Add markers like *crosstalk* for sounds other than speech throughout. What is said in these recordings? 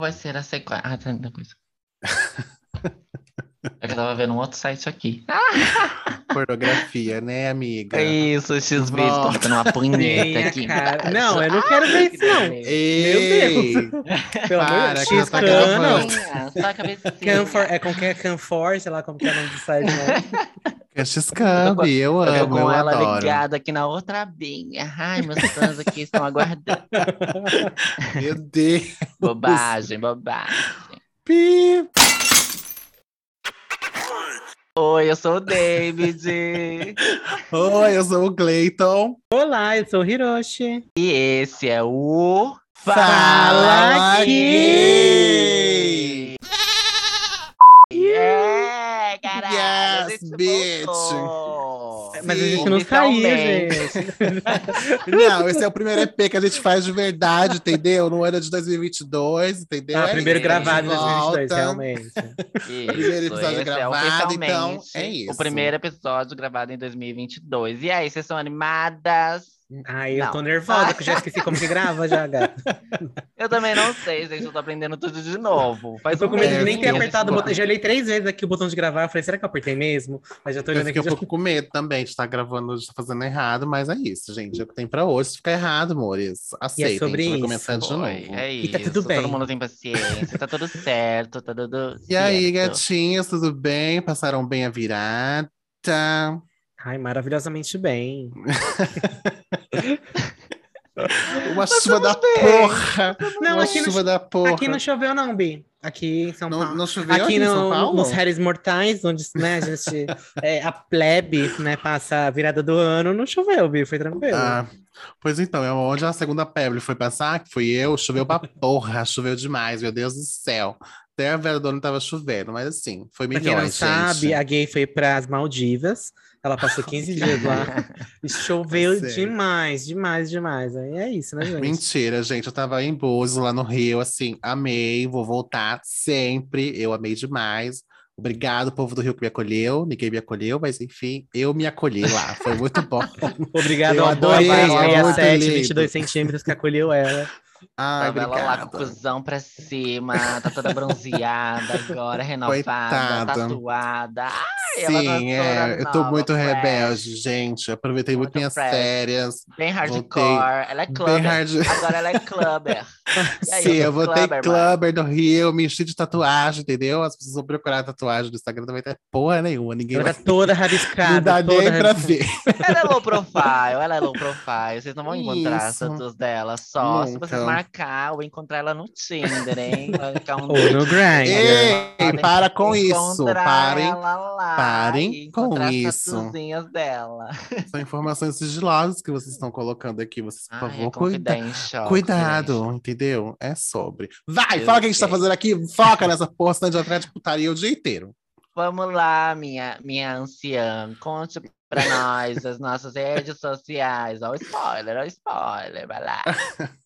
vai ser a sequência? Ah, muita coisa. *laughs* É que eu tava vendo um outro site aqui. *laughs* Pornografia, né, amiga? É isso, Nossa. batendo uma punheta aqui. cara. *laughs* Não, eu não quero ver isso, não. Ei, Pelo amor Para, de Deus. tá gravando. Canfor, é com que é Canfor, sei lá como que é o nome do site, né? é X-Camp, eu Eu amo, eu com ela adoro. ligada aqui na outra abinha. Ai, meus fãs aqui estão aguardando. Meu Deus. Bobagem, bobagem. Pi. Oi, eu sou o David. *laughs* Oi, eu sou o Clayton. Olá, eu sou o Hiroshi. E esse é o Fala aqui! Yeah, caralho! Yes, bitch. voltou. Mas a gente não saiu, gente. *laughs* Não, esse é o primeiro EP que a gente faz de verdade, entendeu? No ano de 2022, entendeu? Ah, É primeiro gravado em de 2022, volta. realmente. Isso, Primeiro episódio gravado, oficialmente então, é isso. O primeiro episódio gravado em 2022. E aí, vocês são animadas? Ai, eu tô Não. nervosa, que eu já esqueci como que grava já, gata. *laughs* Eu também não sei, gente. Eu tô aprendendo tudo de novo. Eu Faz tô um com medo de nem ter apertado o tá- botão. Já olhei três vezes aqui o botão de gravar. Eu falei, será que eu apertei mesmo? Mas já tô Eu olhando aqui. fiquei um já- pouco com medo também de estar gravando, de estar fazendo errado, mas é isso, gente. É o que tem pra hoje. Se ficar errado, amores, aceitem. sobre a gente vai isso. começar de novo. É E tá isso. tudo bem. Todo mundo tem paciência, tá tudo certo, tá tudo E aí, gatinhas, tudo bem? Passaram bem a virada? Ai, maravilhosamente bem. *laughs* Uma chuva da porra! Não, Uma aqui não, chuva da porra! aqui não choveu, não, Bi. Aqui em São Não, Paulo. não choveu Aqui aqui em São no, Paulo? nos Réis Mortais, onde né, a gente. *laughs* é, a plebe né, passa a virada do ano, não choveu, Bi, foi tranquilo. Ah, pois então, é onde a segunda Pebble foi passar, que fui eu, choveu pra porra, *laughs* choveu demais, meu Deus do céu. Até a Vera do ano tava chovendo, mas assim, foi pra quem melhor, não gente. sabe, a gay foi para as Maldivas. Ela passou *laughs* 15 dias lá e *laughs* choveu Sério. demais, demais, demais. Aí é isso, né, gente? Mentira, gente. Eu tava em Búzios, lá no Rio, assim, amei, vou voltar sempre. Eu amei demais. Obrigado, povo do Rio que me acolheu. Ninguém me acolheu, mas enfim, eu me acolhi lá. Foi muito bom. *laughs* Obrigado Eu ao boa adorei, Varela é aí a muito 7, lindo. 22 centímetros que acolheu ela. Ai, Tava ela lá com o obrigado. cuzão pra cima, tá toda bronzeada agora, *laughs* renovada, Coitada. tatuada. Ai, Sim, é. Eu tô nova, muito fresh, rebelde, gente. Aproveitei muito Muito minhas fresh. férias. Bem hardcore. Voltei Ela é clubber. hard. Agora ela é clubber. *laughs* *laughs* Sim, eu sou votei clubber, clubber do Rio, me enchi de tatuagem, entendeu? As pessoas vão procurar tatuagem no Instagram, também tem porra nenhuma. Ninguém Ela vai. toda rabiscada. Não dá toda nem pra ver. *laughs* Ela é low profile, ela é low profile. Vocês não vão encontrar as tatus dela só se Nunca. vocês marcar ou encontrar ela no Tinder, hein? *laughs* Um Ou no Grindr. Ei, Podem para com isso. Parem. parem com isso. dela. São informações sigilosas que vocês estão colocando aqui. Vocês, por Ai, é favor, cuida... confidential, cuidado, entendeu? É sobre. Vai, Eu fala o que a gente tá fazendo aqui. Foca nessa porra, senão a gente vai atrás de putaria o dia inteiro. Vamos lá, minha, minha anciã. Conte pra nós as nossas redes sociais. Ó, o spoiler, ó, o spoiler. Vai lá. *laughs*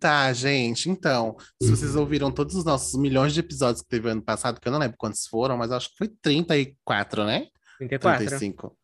Tá, gente. Então, se vocês ouviram todos os nossos milhões de episódios que teve ano passado, que eu não lembro quantos foram, mas acho que foi 34, né? 34. 35.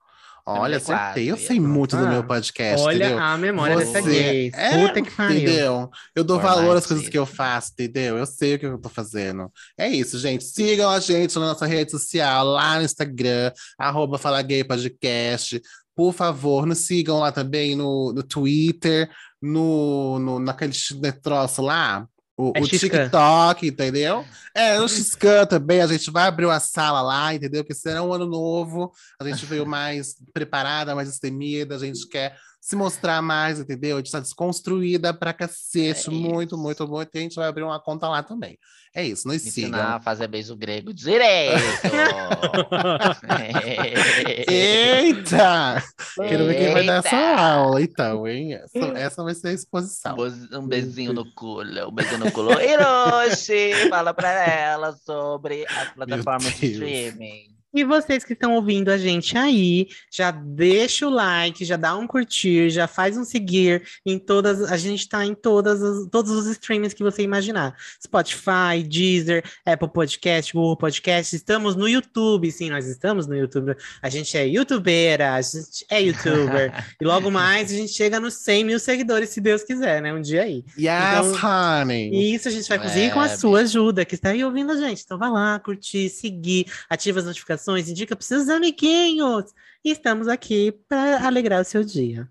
Olha, 34, acertei. Eu sei muito do Ah, meu podcast, Olha entendeu? a memória dessa Você- gay. É, Puta que pariu. Entendeu? Eu dou valor às coisas que eu faço, entendeu? Eu sei o que eu tô fazendo. É isso, gente. Sigam a gente na nossa rede social, lá no Instagram, arroba Fala Gay Podcast. Por favor, nos sigam lá também no, no Twitter, no, no, naquele ch- troço lá, o, É o. TikTok, entendeu? É, no Xcan também, a gente vai abrir uma sala lá, entendeu? Que será um ano novo, a gente veio mais preparada, mais destemida, a gente quer se mostrar mais, entendeu? A gente tá desconstruída pra cacete, É muito, muito, muito, e a gente vai abrir uma conta lá também. É isso, nos Me sigam. ensinar a fazer beijo grego direito. *laughs* Eita! Quero ver quem vai dar essa aula, então, hein? Essa, essa vai ser a exposição. Um beijinho no culo, um beijinho no culo. Hiroshi, fala pra ela sobre as *laughs* plataformas de streaming. E vocês que estão ouvindo a gente aí, já deixa o like, já dá um curtir, já faz um seguir em todas. A gente está em todas as, todos os streams que você imaginar: Spotify, Deezer, Apple Podcast, Google Podcast. Estamos no YouTube, sim, nós estamos no YouTube. A gente é youtubeira, a gente é youtuber. *laughs* e logo mais a gente chega nos 100 mil seguidores, se Deus quiser, né? Um dia aí. Yes, Então- honey. E isso a gente vai conseguir É, com a sua ajuda, que está aí ouvindo a gente. Então vai lá, curtir, seguir, ativa as notificações, indica para seus amiguinhos. E estamos aqui para alegrar o seu dia.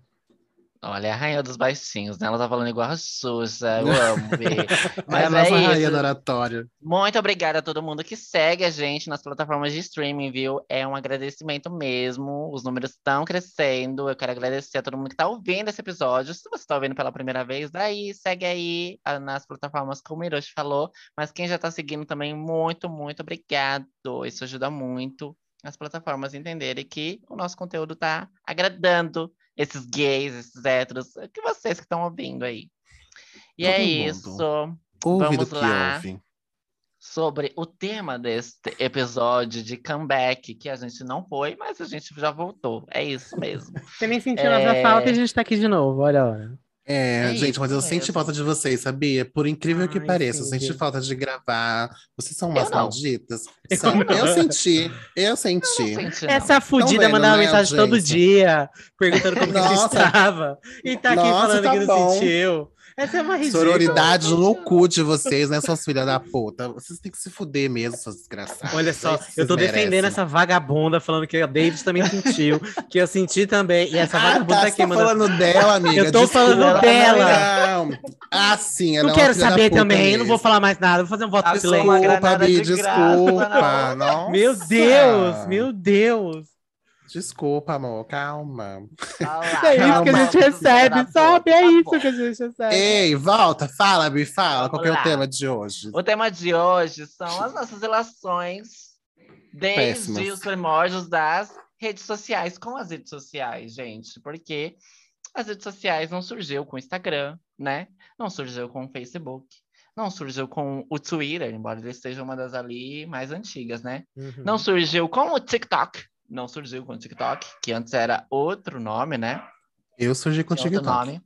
Olha, a rainha dos baixinhos, né? Ela tá falando igual a Xuxa, eu amo ver. *laughs* é a Mas nossa é rainha isso. da oratória. Muito obrigada a todo mundo que segue a gente nas plataformas de streaming, viu? É um agradecimento mesmo. Os números estão crescendo. Eu quero agradecer a todo mundo que está ouvindo esse episódio. Se você está ouvindo pela primeira vez, daí segue aí nas plataformas como o Hiroshi falou. Mas quem já está seguindo também, muito, muito obrigado. Isso ajuda muito as plataformas a entenderem que o nosso conteúdo está agradando esses gays, esses héteros, que vocês que estão ouvindo aí. E Todo é mundo. isso Ouve Vamos lá. ouve. sobre o tema deste episódio de comeback, que a gente não foi, mas a gente já voltou. É isso mesmo. *laughs* Você nem sentiu É. nossa falta e a gente está aqui de novo, olha a hora. É, É gente, mas eu isso senti falta de vocês, sabia? Por incrível que Ai, pareça, eu senti falta de gravar. Vocês são umas Eu malditas? Eu São. não. Eu senti, eu senti. senti, não. Essa fudida vendo, mandava né, mensagem todo dia, perguntando como que você estava. E tá aqui Nossa, falando tá que não bom. sentiu. Essa é uma ridícula. Sororidade no cu de vocês, né, suas filhas da puta? Vocês têm que se fuder mesmo, suas desgraçadas. Olha só, É eu tô vocês defendendo merecem. essa vagabunda, falando que a David também sentiu, que eu senti também. E essa Ah, vagabunda tá, tá aqui, tá mano. falando dela, amiga. Eu tô falando desculpa. dela. Não. Ah, sim, ela Não é uma quero saber também, não vou mesmo. falar mais nada, vou fazer um voto Ah, de silêncio. Desculpa, Bi, de desculpa. graça, Nossa. Meu Deus, meu Deus. Desculpa, amor, calma. É isso que a gente recebe, sabe? É isso que a gente recebe. Ei, volta, fala, Bi, fala. Qual que é o Vamos tema de hoje? O tema de hoje são as nossas relações desde Péssimas. os primórdios das redes sociais com as redes sociais, gente. Porque as redes sociais não surgiu com o Instagram, né? Não surgiu com o Facebook. Não surgiu com o Twitter, embora ele seja uma das ali mais antigas, né? Uhum. Não surgiu com o TikTok. Não surgiu com o TikTok, que antes era outro nome, né? Eu surgi com o TikTok. nome.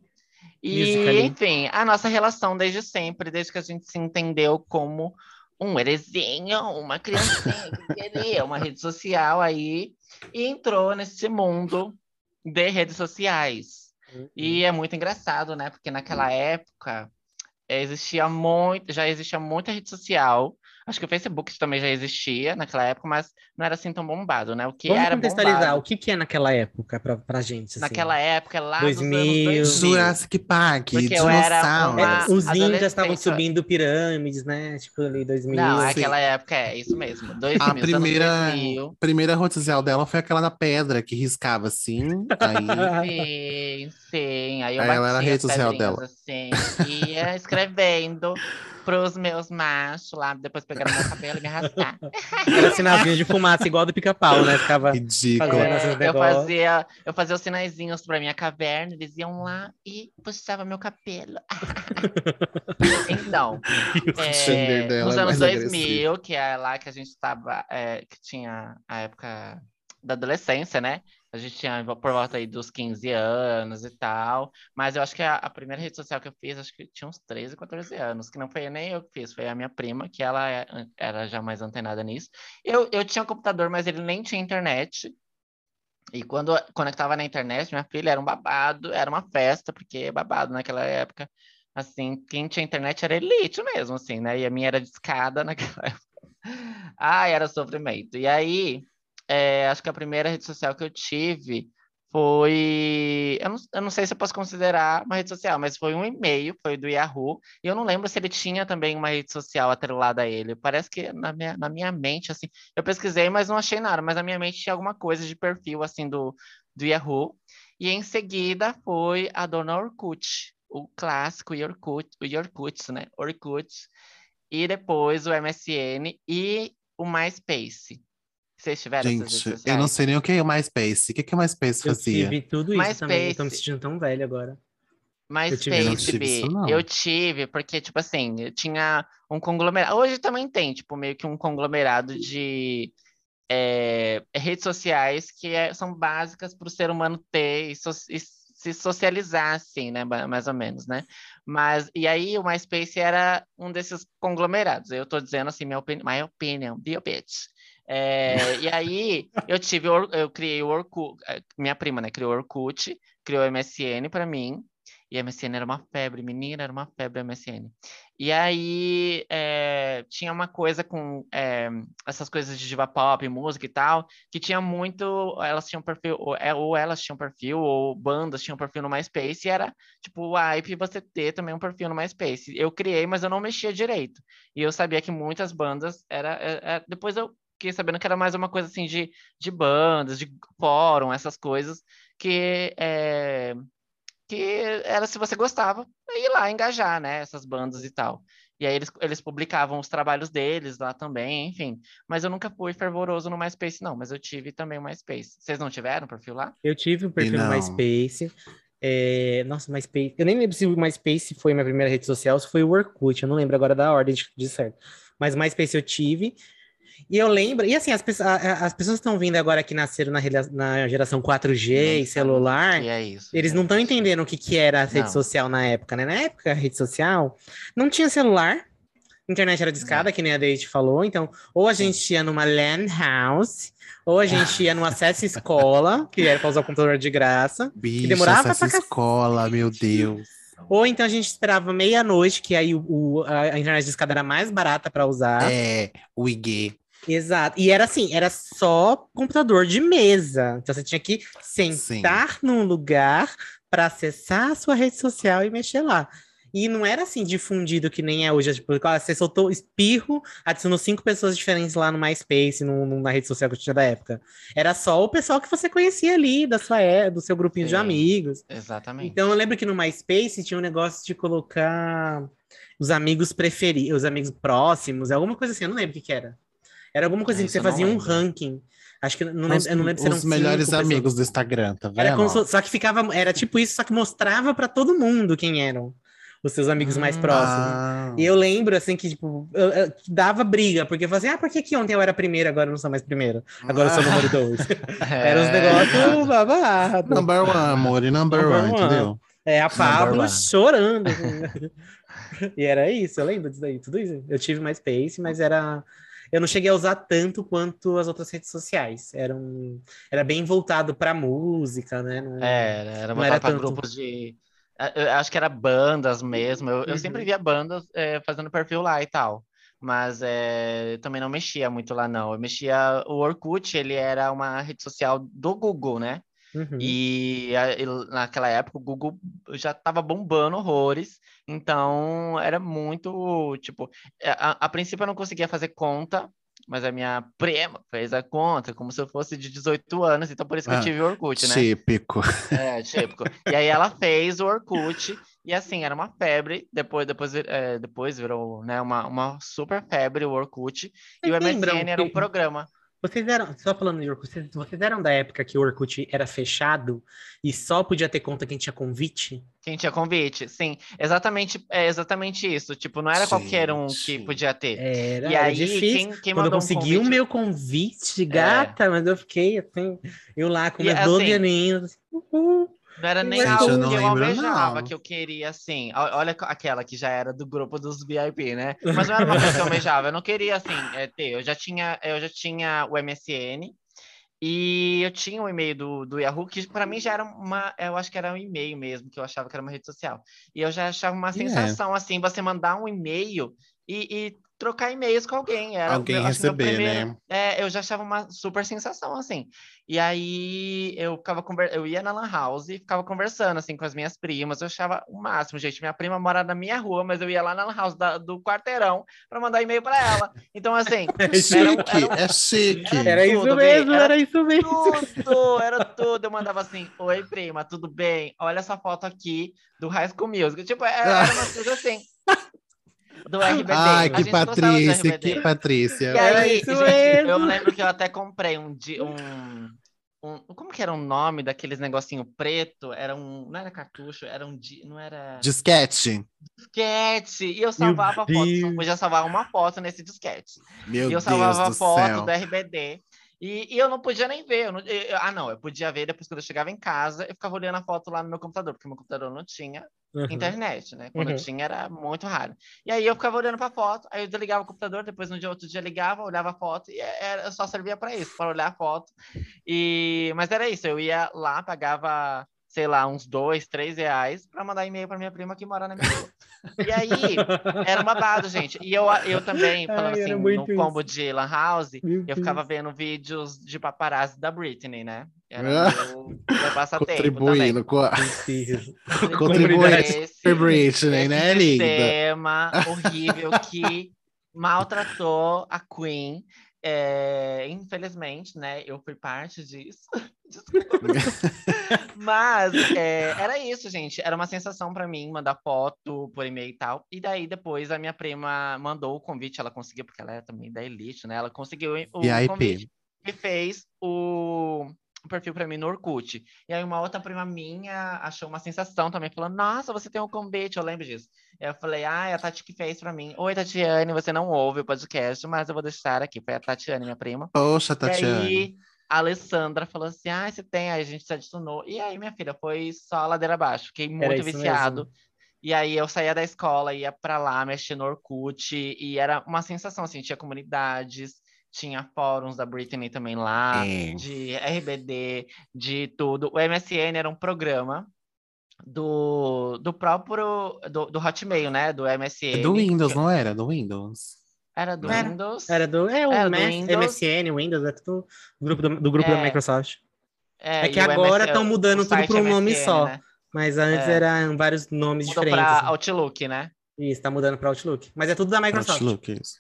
E, Musical.ly. enfim, a nossa relação desde sempre, desde que a gente se entendeu como um heresinho, uma criancinha *laughs* que queria uma rede social aí, e entrou nesse mundo de redes sociais. Uhum. E é muito engraçado, né? Porque naquela época existia muito, já existia muita rede social. Acho que o Facebook também já existia naquela época, mas não era assim tão bombado, né? O que Vamos era contextualizar, bombado o que, que é naquela época pra, pra gente? assim? naquela época, lá 2000. dos anos 2000. Jurassic Park, Porque eu era dinossauro. uma- É, os incas estavam subindo pirâmides, né? Tipo ali 2000. Não, Sim. aquela época é isso mesmo. 2000, A primeira, 2000. primeira rede social dela foi aquela da pedra que riscava assim. Aí Sim, sim. Aí eu Aí ela era a rede social dela. assim, ia escrevendo pros meus machos lá, depois pegando meu cabelo e me arrastar. Era sinalzinho de fumaça igual do pica-pau, né? Ficava. ridículo. Fazendo É, esses eu fazia, eu fazia os sinaizinhos pra minha caverna, eles iam lá e puxavam meu cabelo. *laughs* então, É, nos é anos mais 2000, que é lá que a gente estava, é, que tinha a época da adolescência, né? A gente tinha por volta aí dos 15 anos e tal. Mas eu acho que a, a primeira rede social que eu fiz, acho que tinha uns 13, 14 anos, que não foi nem eu que fiz, foi a minha prima, que ela é- era já mais antenada nisso. Eu, eu tinha um computador, mas ele nem tinha internet. E quando conectava na internet, minha filha era um babado, era uma festa, porque é babado naquela época. Assim, quem tinha internet era elite mesmo, assim, né? E a minha era de escada *laughs* naquela época. Ai, era sofrimento. E aí, é, acho que a primeira rede social que eu tive foi. Eu não, eu não sei se eu posso considerar uma rede social, mas foi um e-mail, foi do Yahoo. E eu não lembro se ele tinha também uma rede social atrelada a ele. Parece que na minha, na minha mente, assim, eu pesquisei, mas não achei nada. Mas na minha mente tinha alguma coisa de perfil, assim, do, do Yahoo. E em seguida foi a dona Orkut, o clássico Orkut, o Orkut, né? Orkut. E depois o MSN e o MySpace. Vocês tiveram essas redes Gente, eu não sei nem o que é o MySpace. O que, que o MySpace Eu fazia? tive tudo isso também. Eu tô me MySpace. sentindo tão velho agora. MySpace, Eu tive- eu não tive isso, não. eu tive, porque, tipo assim, eu tinha um conglomerado. Hoje também tem, tipo, meio que um conglomerado de, é, redes sociais que é, são básicas para o ser humano ter e, so, e, se socializar, assim, né? Mais ou menos, né? Mas, e aí o MySpace era um desses conglomerados. Eu estou dizendo assim, minha opinião, my opinion, be a bitch. É, e aí eu tive, eu criei o Orkut, minha prima, né, criou o Orkut, criou o MSN para mim, e MSN era uma febre, menina, era uma febre MSN. E aí é, tinha uma coisa com é, essas coisas de diva pop, música e tal, que tinha muito. Elas tinham perfil, ou, é, ou elas tinham perfil, ou bandas tinham perfil no MySpace, e era tipo o hype você ter também um perfil no MySpace. Eu criei, mas eu não mexia direito. E eu sabia que muitas bandas era. É, é depois eu fiquei sabendo que era mais uma coisa assim de, de bandas, de fórum, essas coisas, que é, que era se você gostava, ir lá engajar, né, essas bandas e tal. E aí eles, eles publicavam os trabalhos deles lá também, enfim. Mas eu nunca fui fervoroso no MySpace, não. Mas eu tive também o MySpace. Vocês não tiveram perfil lá? Eu tive o um perfil no MySpace. É... Nossa, MySpace. Eu nem lembro se o MySpace foi minha primeira rede social, se foi o Orkut. Eu não lembro agora da ordem de, de certo. Mas MySpace eu tive. E eu lembro, e assim, as, as pessoas estão vindo agora que nasceram na, na geração 4G e celular, é isso, eles é não estão entendendo o que, que era a rede Não. social na época, né? Na época, a rede social não tinha celular, internet era discada, que nem a Deite falou, então, ou a gente ia numa LAN house, ou a gente ia no acesso *laughs* escola, que era para usar o computador de graça, Bicho, demorava essa pra escola, meu Deus. ou então a gente esperava meia-noite, que aí o, o- a a internet discada era mais barata para usar. É, o IG. Exato. E era assim, era só computador de mesa. Então você tinha que sentar num lugar para acessar a sua rede social e mexer lá. E não era assim difundido que nem é hoje. Tipo, ah, você soltou espirro, adicionou cinco pessoas diferentes lá no MySpace, no, no- na rede social que tinha da época. Era só o pessoal que você conhecia ali, da sua, é- do seu grupinho de Sim. amigos. Exatamente. Então eu lembro que no MySpace tinha um negócio de colocar os amigos preferidos, os amigos próximos, alguma coisa assim, eu não lembro o que, que era. Era alguma coisa Ah, assim que você fazia um ranking. Acho que não lembro, eu não lembro se eram os melhores cinco pessoas. amigos do Instagram, tá vendo? Só que ficava, era tipo isso, só que mostrava pra todo mundo quem eram os seus amigos mais Hum, próximos. Ah, E eu lembro, assim, que, tipo, eu- eu- dava briga, porque eu falava assim, ah, por que, que ontem eu era primeiro, agora eu não sou mais primeiro? Agora eu sou número dois. *laughs* Era uns É, negócios babados. Number one, amor, e number, Number one, entendeu? É, a Pablo chorando. *laughs* e era isso, eu lembro disso daí, tudo isso. Eu tive mais Space, mas era. Eu não cheguei a usar tanto quanto as outras redes sociais. Era, um... era bem voltado pra música, né? Não- Era, era Não voltado era para grupos de. eu- acho que era bandas mesmo. Eu, eu sempre Uhum. via bandas é, fazendo perfil lá e tal. Mas é, também não mexia muito lá, não. Eu mexia. O Orkut, ele era uma rede social do Google, né? Uhum. E ele- naquela época o Google já estava bombando horrores, então era muito, tipo, a, a princípio eu não conseguia fazer conta, mas a minha prima fez a conta, como se eu fosse de 18 anos, então por isso que eu Ah, tive o Orkut, né? Típico. É, típico. E aí ela fez o Orkut, e assim, era uma febre, depois, depois, é, depois virou, né, uma, uma super febre o Orkut, e o lembram MSN era um programa. Vocês eram, só falando de Orkut, vocês, vocês eram da época que o Orkut era fechado e só podia ter conta quem tinha convite? Quem tinha convite, sim, exatamente, é exatamente isso. Tipo, não era qualquer um que podia ter. Era, E era aí, difícil. quem, quem Quando eu mandou um consegui o convite- meu convite, gata, mas eu fiquei assim, eu lá com E, meus 12 assim, aninhos, assim, uhul. Não era nem Gente, algo eu não que eu lembro, almejava, não. que eu queria, assim. Olha aquela que já era do grupo dos VIP, né? Mas não era uma coisa que eu *laughs* almejava. Eu não queria, assim, é, ter. Eu já tinha, eu já tinha o MSN e eu tinha o e-mail do, do Yahoo, que para mim já era uma. Eu acho que era um e-mail mesmo, que eu achava que era uma rede social. E eu já achava uma é. sensação, assim, você mandar um e-mail e, e trocar e-mails com alguém. Era, Alguém eu receber, primeiro- né? é, eu já achava uma super sensação, assim. E aí eu ficava conver... eu ia na Lan House e ficava conversando assim com as minhas primas. Eu achava o máximo, gente. Minha prima mora na minha rua, mas eu ia lá na Lan House da- do quarteirão para mandar e-mail para ela. Então, assim, *laughs* É Era um- chique, era um- é chique. Era isso tudo, mesmo, era era isso mesmo. tudo, era tudo. Eu mandava assim: Oi, prima, tudo bem? Olha essa foto aqui do High School Music. Tipo, era, era uma coisa assim. *laughs* Do RBD. Ai, que Patrícia, que Patrícia. E aí, gente, mesmo. eu lembro que eu até comprei um, um, um- Como que era o nome daqueles negocinho preto? Era um. Não era cartucho, era um. Não era. Disquete. Disquete! E eu salvava foto, só Deus. podia salvar uma foto nesse disquete. Meu e eu Deus salvava do foto céu. do RBD. E, e eu não podia nem ver. eu não- eu- ah, não, eu podia ver depois quando eu chegava em casa, eu ficava olhando a foto lá no meu computador, porque meu computador não tinha Uhum. internet, né? Quando Uhum. tinha era muito raro. E aí eu ficava olhando pra foto, aí eu desligava o computador, depois no dia outro dia ligava, olhava a foto e era, só servia para isso, para olhar a foto. E mas era isso, eu ia lá, pagava, sei lá, uns dois, três reais para mandar e-mail para minha prima que mora na minha rua. E aí *laughs* era um babado, gente. E eu, eu também, Ai, falando era assim, no combo de Lan House, Meu eu ficava vendo vídeos de paparazzi da Britney, né? Era Ah. meu, meu passatempo também. Contribuindo com a. Contribuindo Esse- Britney, né, linda? sistema horrível que maltratou a Queen. É, infelizmente, né? Eu fui parte disso. *laughs* Desculpa. Mas é, era isso, gente. Era uma sensação pra mim mandar foto por e-mail e tal. E daí depois a minha prima mandou o convite, ela conseguiu, porque ela é também da Elite, né? Ela conseguiu o VIP. convite e fez o o perfil pra mim no Orkut. E aí uma outra prima minha achou uma sensação também, falando, nossa, você tem um convite, eu lembro disso. E eu falei, ah, é a Tati que fez pra mim. Oi, Tatiane, você não ouve o podcast, mas eu vou deixar aqui. Foi a Tatiane, minha prima. Poxa, E Tatiane. aí a Alessandra falou assim, ah, você tem? Aí a gente se adicionou. E aí, minha filha, foi só ladeira abaixo. Fiquei muito viciado. mesmo. E aí eu saía da escola, ia pra lá, mexer no Orkut, e era uma sensação, assim, tinha comunidades, tinha fóruns da Britney também lá, É. de RBD, de tudo. O MSN era um programa do, do próprio, do, do Hotmail, né, do MSN. É do Windows, não era? Do Windows. Era do Era. Windows. Era do, é, o Era do Windows. MSN, Windows, é tudo grupo do, do grupo da É. Microsoft. É que e o agora MS tão mudando tudo pra um nome MSN, só. né? Mas antes É. eram vários nomes Mudou diferentes. pra assim. Outlook, né? Isso, tá mudando pra Outlook. Mas é tudo da Microsoft. Outlook, isso.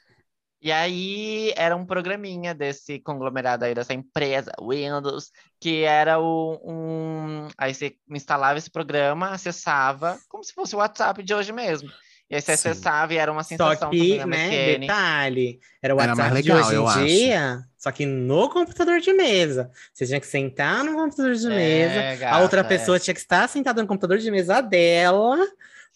E aí era um programinha desse conglomerado aí, dessa empresa, Windows, que era o, um. Aí você instalava esse programa, acessava, como se fosse o WhatsApp de hoje mesmo. E aí você Sim. acessava e era uma Só sensação que, também no né, MSN. detalhe, era o Era WhatsApp mais de legal, hoje eu em acho. dia, só que no computador de mesa. Você tinha que sentar no computador de mesa, É, a gata, outra é. pessoa tinha que estar sentada no computador de mesa dela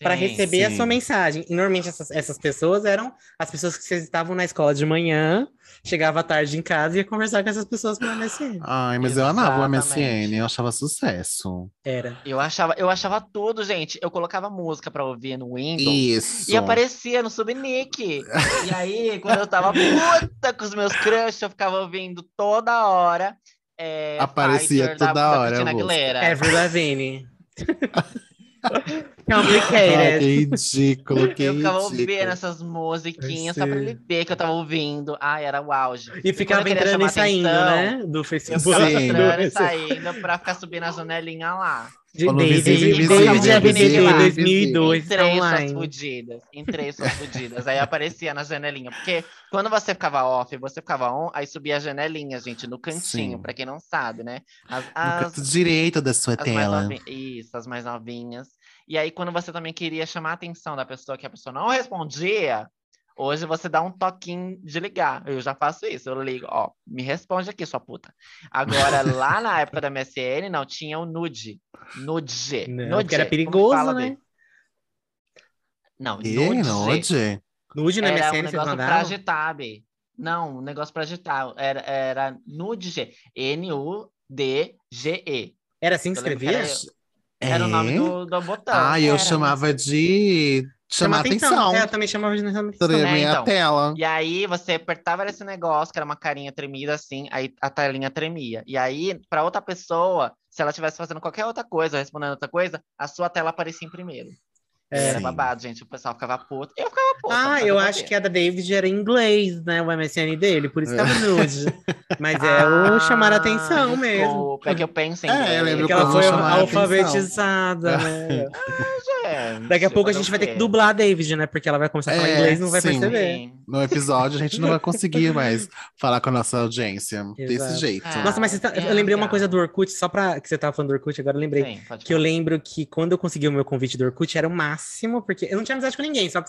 para Sim. receber a sim. sua mensagem. E normalmente essas, essas pessoas eram as pessoas que vocês estavam na escola de manhã, chegava à tarde em casa e ia conversar com essas pessoas pelo MSN. Ai, mas eu amava o Exatamente. MSN, eu achava sucesso. Era. Eu achava, eu achava tudo, gente. Eu colocava música pra ouvir no Windows. Isso. E aparecia no Subnick. e aí, quando eu tava puta com os meus crush, eu ficava ouvindo toda hora. é, Aparecia Fighter da- toda da hora a música. Aguilera. Avril Lavigne. *laughs* Complicated. *laughs* que ridículo, que Eu ficava ridículo. ouvindo essas musiquinhas Eu só pra ele ver que eu tava ouvindo. Ai, era o auge. E ficava eu entrando e saindo, atenção, né? Do Eu Facebook. ficava Sim. entrando e Do- saindo pra ficar subindo a janelinha lá. De David, David visível, ABDB visível, 2002 tá Entrei suas fudidas. Entrei suas fudidas. Aí aparecia na janelinha. Porque quando você ficava off, você ficava on, aí subia a janelinha, gente, no cantinho, Sim. pra quem não sabe, né? As, No as, canto direito da sua as mais tela. novinhas. Isso, as mais novinhas. E aí, quando você também queria chamar a atenção da pessoa que a pessoa não respondia, hoje você dá um toquinho de ligar. Eu já faço isso, eu ligo, ó, me responde aqui, sua puta. Agora, *laughs* lá na época da MSN, não tinha o nude. Nude. Não, nude. era perigoso, né? dele? Não, E nude. Nude nude? no Era um MSN vocês negócio pra mandavam? agitar, B. Não, um negócio pra agitar. Era, era nude. N-U-D-G-E. Era assim que escrevia? Era- Era o nome É? do, do botão. Ah, eu era. chamava de chamar atenção. É, eu também chamava de atenção. Tremer É, então. a tela. E aí você apertava esse negócio, que era uma carinha tremida assim, aí a telinha tremia. E aí, para outra pessoa, se ela estivesse fazendo qualquer outra coisa, respondendo outra coisa, a sua tela aparecia em primeiro. É. Era babado, gente. O pessoal ficava puto. Eu ficava puto. Ah, eu acho que a da David era em inglês, né? O MSN dele, por isso que tava nude. Mas é o chamar a atenção mesmo. Desculpa, é que eu penso em É, eu inglês. lembro que ela foi alfabetizada, né? *laughs* Gente, Daqui a pouco a gente vai ter que dublar a David, né? Porque ela vai começar a falar É, inglês e não vai sim. perceber. No episódio, a gente não vai conseguir mais falar com a nossa audiência desse Exato. jeito. Ah, Nossa, mas você tá- é eu lembrei uma legal. coisa do Orkut, só pra que você tava falando do Orkut, agora eu lembrei. Sim, Que eu lembro que quando eu consegui o meu convite do Orkut era o máximo, porque eu não tinha amizade com ninguém, só com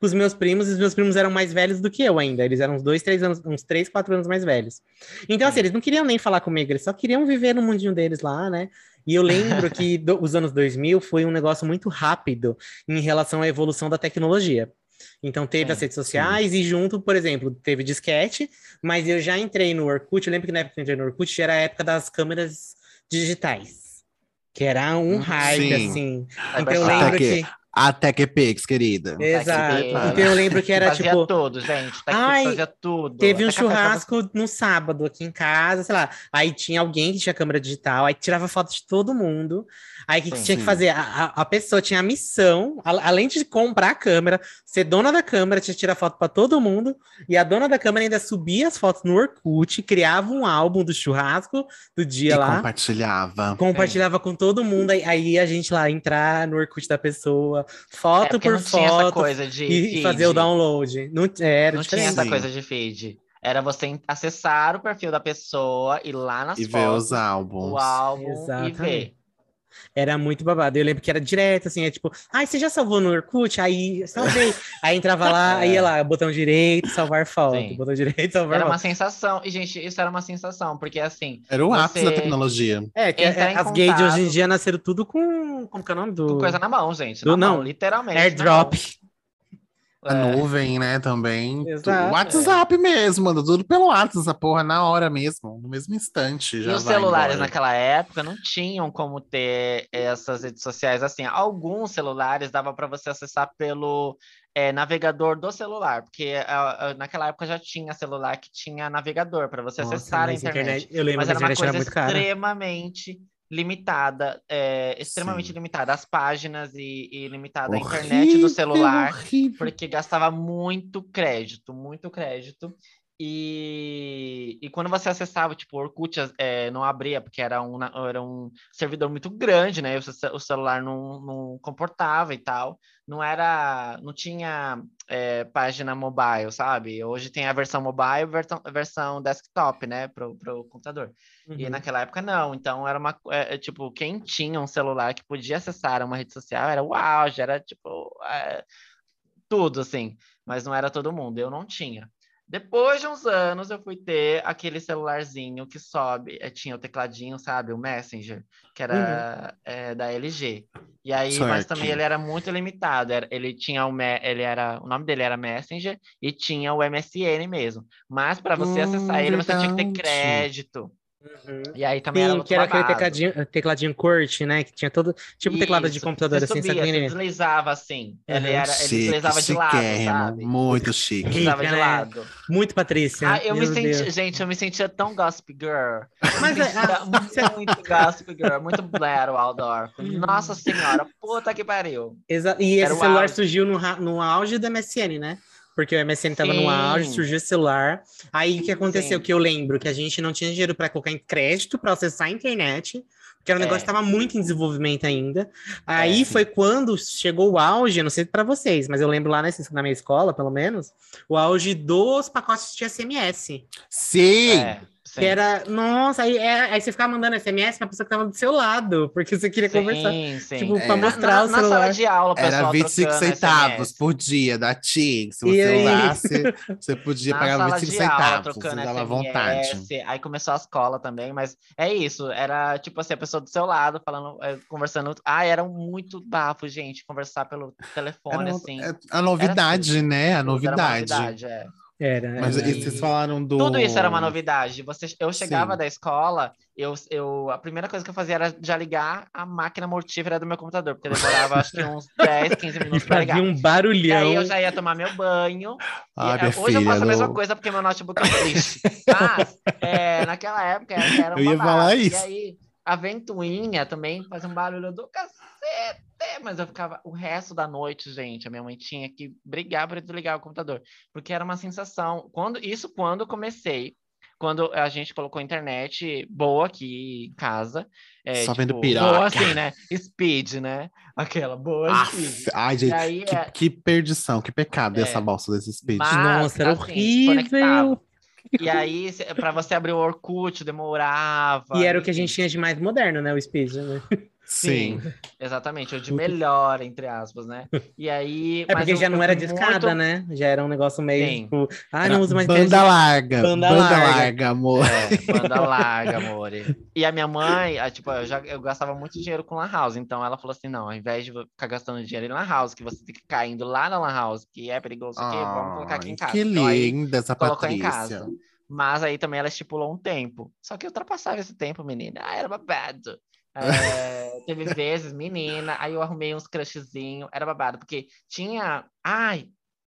com os meus primos, e os meus primos eram mais velhos do que eu ainda. Eles eram uns dois, três anos, uns três, quatro anos mais velhos. Então, assim, eles não queriam nem falar comigo, eles só queriam viver no mundinho deles lá, né? E eu lembro que do- os anos 2000 foi um negócio muito rápido em relação à evolução da tecnologia. Então teve Sim, as redes sociais e junto, por exemplo, teve disquete, mas eu já entrei no Orkut, eu lembro que na época que eu entrei no Orkut era a época das câmeras digitais, que era um Hum, hype, sim. assim. Então eu lembro que- que... A TechPix, querida. Exato. Então eu lembro que *laughs* era fazia tipo... tudo, gente. Tá Ai, fazia tudo. Teve um Até café pra churrasco no sábado aqui em casa, sei lá. Aí tinha alguém que tinha câmera digital, aí tirava foto de todo mundo. Aí o que, que tinha que fazer? A, a- pessoa tinha a missão, a- além de comprar a câmera, ser dona da câmera, tinha que tirar foto para todo mundo. E a dona da câmera ainda subia as fotos no Orkut, criava um álbum do churrasco do dia E lá. compartilhava. Compartilhava com todo mundo, aí, aí a gente lá entrar no Orkut da pessoa, É, foto porque por não tinha essa foto, coisa de e, e feed. fazer o download. Não era Não tinha essa coisa de feed. Era você acessar o perfil da pessoa, ir lá nas E ver fotos, os álbuns. o álbum e Exatamente. ver. Era muito babado. Eu lembro que era direto, assim, é tipo, ai, você já salvou no Orkut? Aí, salvei. aí entrava lá, aí *laughs* ia lá, botão direito, salvar foto. Sim. Botão direito, *laughs* salvar Era foto. uma sensação. E, gente, isso era uma sensação, porque assim, Era o ápice da Você- tecnologia. É, que é- as gays de hoje em dia nasceram tudo com. Como que é o nome do. com coisa na mão, gente. Do- Na mão, não, literalmente. na Airdrop. A É. nuvem, né, também. Exato. O WhatsApp mesmo, manda tudo pelo WhatsApp, essa porra, na hora mesmo, no mesmo instante. E os celulares embora. naquela época não tinham como ter essas redes sociais assim. Alguns celulares dava para você acessar pelo é, navegador do celular, porque ah, ah, naquela época já tinha celular que tinha navegador para você Nossa, acessar a mas internet. Eu lembro Mas que a era uma internet era coisa cara. extremamente limitada, é, extremamente Sim. limitada as páginas e, e limitada a Horrível, internet do celular horrível. porque gastava muito crédito, muito crédito. E, e quando você acessava, tipo, o Orkut é, não abria, porque era um, era um servidor muito grande, né? O, o celular não, não comportava e tal. Não era, não tinha é, página mobile, sabe? Hoje tem a versão mobile e versão, versão desktop, né? Pro, pro computador. E Uhum. naquela época não, então era uma é, é, tipo, quem tinha um celular que podia acessar uma rede social era o auge, era tipo é, tudo assim, mas não era todo mundo, eu não tinha. Depois de uns anos eu fui ter aquele celularzinho que sobe, eh, tinha o tecladinho, sabe, o Messenger, que era eh, da LG. E aí, mas também ele era muito limitado. era- ele tinha o ele era, o nome dele era Messenger e tinha o MSN mesmo. Mas para você Hum, acessar ele, você tinha que ter verdade. crédito. Uhum. E aí também era Sim, outro que era aquele tecladinho, tecladinho curte, né? Que tinha todo. Tipo teclado de computador, você assim, subia, sabe? você deslizava assim. Ele, Uhum. era, ele deslizava de lado, sabe? Muito chique. Deslizava de né? lado. Muito Patrícia. Ah, eu me meu senti, gente, eu me sentia tão Gossip Girl. Mas é, sentia muito Gossip Girl, muito Blair Waldorf. Nossa senhora, puta que pariu. Exa- E Era esse o celular auge. surgiu no, no auge do MSN, né? Porque o MSN tava no auge, surgiu esse celular. Aí o que aconteceu? Sim. Que eu lembro que a gente não tinha dinheiro para colocar em crédito para acessar a internet, porque era um É. negócio que estava muito em desenvolvimento ainda. Aí É. foi quando chegou o auge, eu não sei para vocês, mas eu lembro lá nesse- na minha escola, pelo menos, o auge dos pacotes de SMS. Sim! É, sim. Que era, nossa, aí, é- aí você ficava mandando SMS pra pessoa que tava do seu lado, porque você queria conversar. Sim, sim. Tipo, É. pra Na- mostrar na, o na celular. sala de aula, pessoal Era 25 trocando centavos SMS. por dia da TIM. Se você usasse, *laughs* você podia na pagar sala 25 de aula, centavos. Você dava SMS, vontade. Aí começou a escola também, mas é isso. Era tipo assim, a pessoa do seu lado falando, eh, conversando. Ah, era muito bafo, gente, conversar pelo telefone, Era assim. é a novidade, né? A era novidade. novidade, é. Era. Mas era. e vocês falaram do. Tudo isso era uma novidade. Você, eu chegava Sim. da escola, eu, eu, a primeira coisa que eu fazia era já ligar a máquina mortífera do meu computador, porque demorava acho que uns *laughs* 10, 15 E minutos para ligar. um E barulhão. aí eu já ia tomar meu banho. Ah, E, minha hoje eu filha, faço a mesma não- coisa porque meu notebook é triste. Mas é, naquela época era, era um *laughs* Eu ia babado. falar E isso. aí a ventoinha também fazia um barulho do cacete. Mas eu ficava o resto da noite, gente. A minha mãe tinha que brigar para desligar o computador. Porque era uma sensação. Quando, isso quando eu comecei. Quando a gente colocou a internet boa aqui em casa. é, Só vendo tipo, piroca. Boa assim, né? Speed, né? Aquela boa speed. Ai, gente, aí, que, é- que perdição, que pecado É. essa bolsa desse speed. Mas- Nossa, era assim, horrível. E aí, para você abrir o Orkut, demorava. E era o que a gente tinha de mais moderno, né? O Speed, né? Sim. Exatamente, o de melhor, entre aspas, né? E aí. É mas porque já não era discada, muito- né? Já era um negócio meio Sim. tipo, ah, não uso mais Banda internet. larga. Banda Banda, larga. larga. amor. É, banda larga, amor. E a minha mãe, ah, tipo, eu já eu gastava muito dinheiro com Lan House. Então ela falou assim: não, ao invés de ficar gastando dinheiro em Lan House, que você tem que ficar indo lá na Lan House, que é perigoso, que vamos colocar aqui em casa. Que Então, linda essa colocou em Patrícia. casa. Mas aí também ela estipulou um tempo. Só que eu ultrapassava esse tempo, menina. Ah, era babado. É, teve vezes, menina, aí eu arrumei uns crushzinho, era babado, porque tinha. Ai,